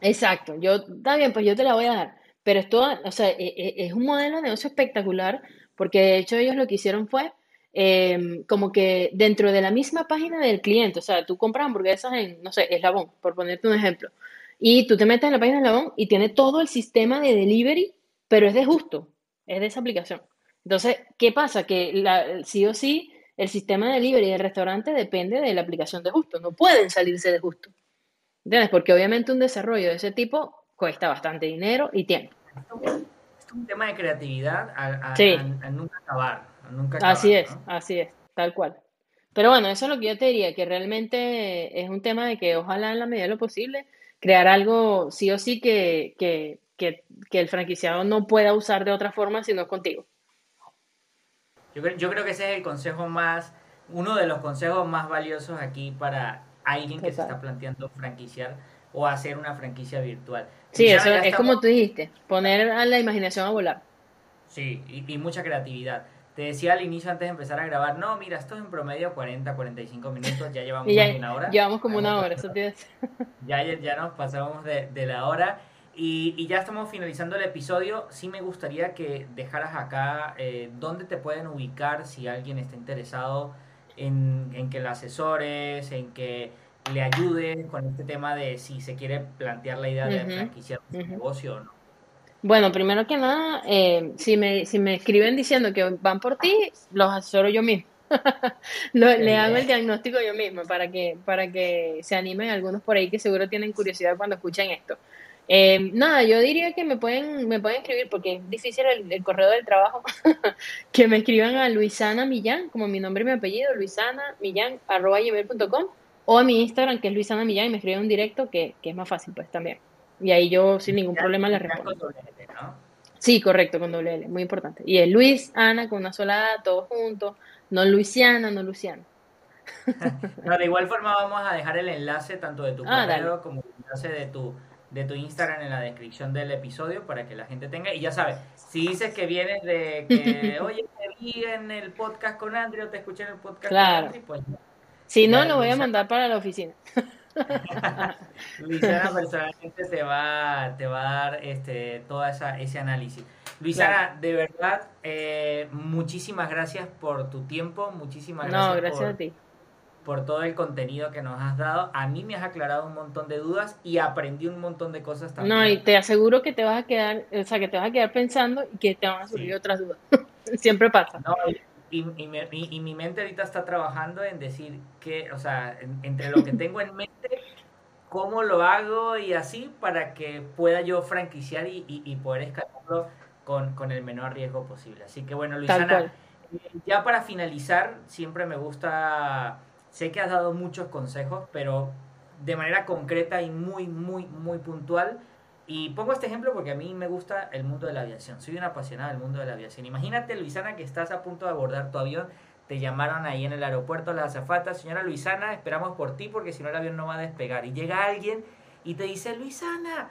Exacto, yo, está bien, pues yo te la voy a dar. Pero esto, o sea, e, e, es, un modelo de negocio espectacular, porque de hecho ellos lo que hicieron fue em, como que dentro de la misma página del cliente, o sea, tú compras hamburguesas en, no sé, Eslabón, por ponerte un ejemplo, y tú te metes en la página de Eslabón y tiene todo el sistema de delivery, pero es de justo, es de esa aplicación. Entonces, ¿qué pasa? Que la, sí o sí el sistema de delivery del restaurante depende de la aplicación de Justo, no pueden salirse de Justo. ¿Entiendes? Porque obviamente un desarrollo de ese tipo cuesta bastante dinero y tiempo. Es un tema de creatividad a, nunca acabar. así es, así es, tal cual. Pero bueno, eso es lo que yo te diría, que realmente es un tema de que ojalá en la medida de lo posible crear algo sí o sí que, que, que, que el franquiciado no pueda usar de otra forma si no es contigo. Yo, yo creo que ese es el consejo más, uno de los consejos más valiosos aquí para alguien que se está planteando franquiciar o hacer una franquicia virtual. Sí, eso es como tú dijiste, poner a la imaginación a volar. Sí, y, mucha creatividad. Te decía al inicio antes de empezar a grabar, no, mira, esto es en promedio 40, 45 minutos, ya llevamos una hora. Llevamos como una hora, eso ya, ya nos pasamos de, de la hora. Y, ya estamos finalizando el episodio. Sí me gustaría que dejaras acá eh, dónde te pueden ubicar si alguien está interesado en, que le asesores, en que le ayudes con este tema de si se quiere plantear la idea de franquiciar un negocio o no. Bueno, primero que nada, eh, si, me, si me escriben diciendo que van por ti, los asesoro yo mismo. le hago el diagnóstico yo mismo para que, para que se animen algunos por ahí que seguro tienen curiosidad cuando escuchen esto. Eh, nada, yo diría que me pueden, me pueden escribir, porque es difícil el, correo del trabajo, que me escriban a Luisana Millán, como mi nombre y mi apellido, luisana millán, arroba gmail.com, o a mi Instagram, que es Luisana Millán, y me escriben un directo, que, que, es más fácil, pues también. Y ahí yo sin ningún problema les respondo. Sí, correcto, con doble L, muy importante. Y es Luis, Ana, con una sola A, todos juntos, no Luisiana, no Luciana. no, de igual forma vamos a dejar el enlace tanto de tu ah, correo como el enlace de tu de tu Instagram en la descripción del episodio para que la gente tenga. Y ya sabes, si dices que vienes de que, oye, te vi en el podcast con Andrew, te escuché en el podcast con Andrew, pues. Si no, lo voy a mandar para la oficina. Luisana personalmente te va, te va a dar este, todo esa, ese análisis. Luisana, de verdad, eh, muchísimas gracias por tu tiempo, muchísimas gracias. No, gracias a ti por todo el contenido que nos has dado. A mí me has aclarado un montón de dudas y aprendí un montón de cosas también. No, y te aseguro que te vas a quedar, o sea, que te vas a quedar pensando y que te van a surgir otras dudas. Siempre pasa. No, y, mi mente ahorita está trabajando en decir que, o sea, entre lo que tengo en mente, cómo lo hago y así para que pueda yo franquiciar y, poder escalarlo con, con, el menor riesgo posible. Así que bueno, Luisana, ya para finalizar, siempre me gusta Sé que has dado muchos consejos, pero de manera concreta y muy, muy, muy puntual. Y pongo este ejemplo porque a mí me gusta el mundo de la aviación. Soy una apasionada del mundo de la aviación. Imagínate, Luisana, que estás a punto de abordar tu avión. Te llamaron ahí en el aeropuerto la azafata. Señora Luisana, esperamos por ti porque si no el avión no va a despegar. Y llega alguien y te dice, Luisana,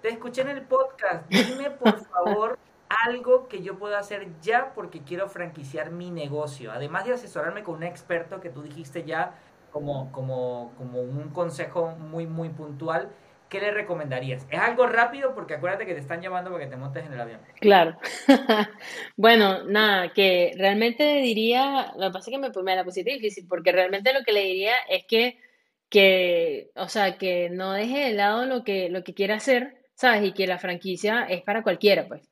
te escuché en el podcast. Dime por favor algo que yo pueda hacer ya porque quiero franquiciar mi negocio. Además de asesorarme con un experto que tú dijiste ya como, como, como un consejo muy, muy puntual, ¿qué le recomendarías? Es algo rápido porque acuérdate que te están llamando para que te montes en el avión. Claro. bueno, nada, que realmente diría, lo que pasa es que me, me la pusiste difícil porque realmente lo que le diría es que, que o sea, que no deje de lado lo que, lo que quiere hacer, ¿sabes? Y que la franquicia es para cualquiera, pues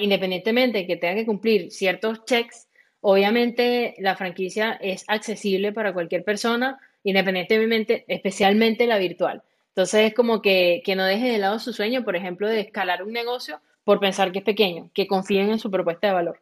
independientemente de que tenga que cumplir ciertos checks, obviamente la franquicia es accesible para cualquier persona, independientemente, especialmente la virtual. Entonces es como que, que no deje de lado su sueño, por ejemplo, de escalar un negocio por pensar que es pequeño, que confíen en su propuesta de valor.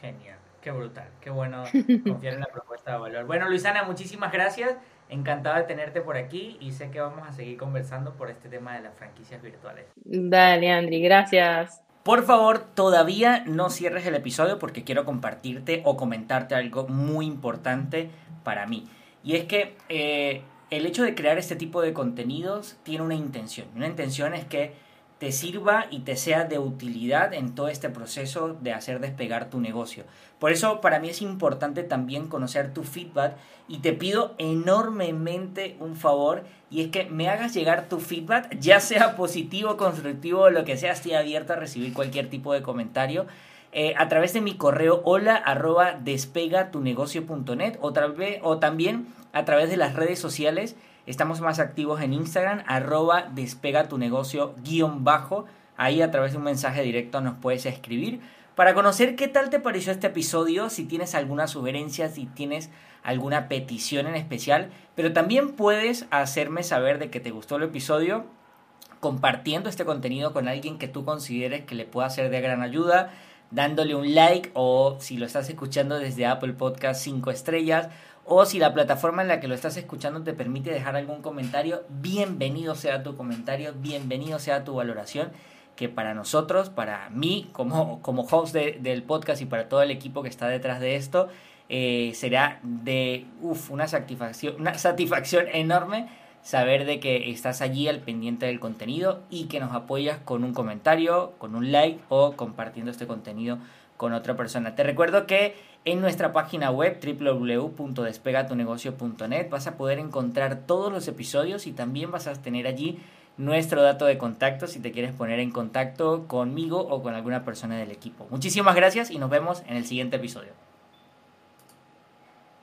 Genial, qué brutal, qué bueno confiar en la propuesta de valor. Bueno, Luisana, muchísimas gracias. Encantado de tenerte por aquí y sé que vamos a seguir conversando por este tema de las franquicias virtuales. Dale, Andri, gracias. Por favor, todavía no cierres el episodio porque quiero compartirte o comentarte algo muy importante para mí. Y es que eh, el hecho de crear este tipo de contenidos tiene una intención. Una intención es que te sirva y te sea de utilidad en todo este proceso de hacer despegar tu negocio. Por eso para mí es importante también conocer tu feedback y te pido enormemente un favor y es que me hagas llegar tu feedback, ya sea positivo, constructivo o lo que sea, estoy abierto a recibir cualquier tipo de comentario. Eh, a través de mi correo hola arroba despegatunegocio.net o también a través de las redes sociales Estamos más activos en Instagram, arroba despega tu negocio guion bajo. Ahí a través de un mensaje directo nos puedes escribir para conocer qué tal te pareció este episodio, si tienes alguna sugerencia, si tienes alguna petición en especial, pero también puedes hacerme saber de que te gustó el episodio compartiendo este contenido con alguien que tú consideres que le pueda ser de gran ayuda, dándole un like o si lo estás escuchando desde Apple Podcast 5 estrellas o si la plataforma en la que lo estás escuchando te permite dejar algún comentario, bienvenido sea tu comentario, bienvenido sea tu valoración, que para nosotros, para mí como, como host del podcast y para todo el equipo que está detrás de esto, eh, será de una, satisfacción, una satisfacción enorme saber de que estás allí al pendiente del contenido y que nos apoyas con un comentario, con un like o compartiendo este contenido con otra persona. Te recuerdo que en nuestra página web www.despegatunegocio.net vas a poder encontrar todos los episodios y también vas a tener allí nuestro dato de contacto si te quieres poner en contacto conmigo o con alguna persona del equipo. Muchísimas gracias y nos vemos en el siguiente episodio.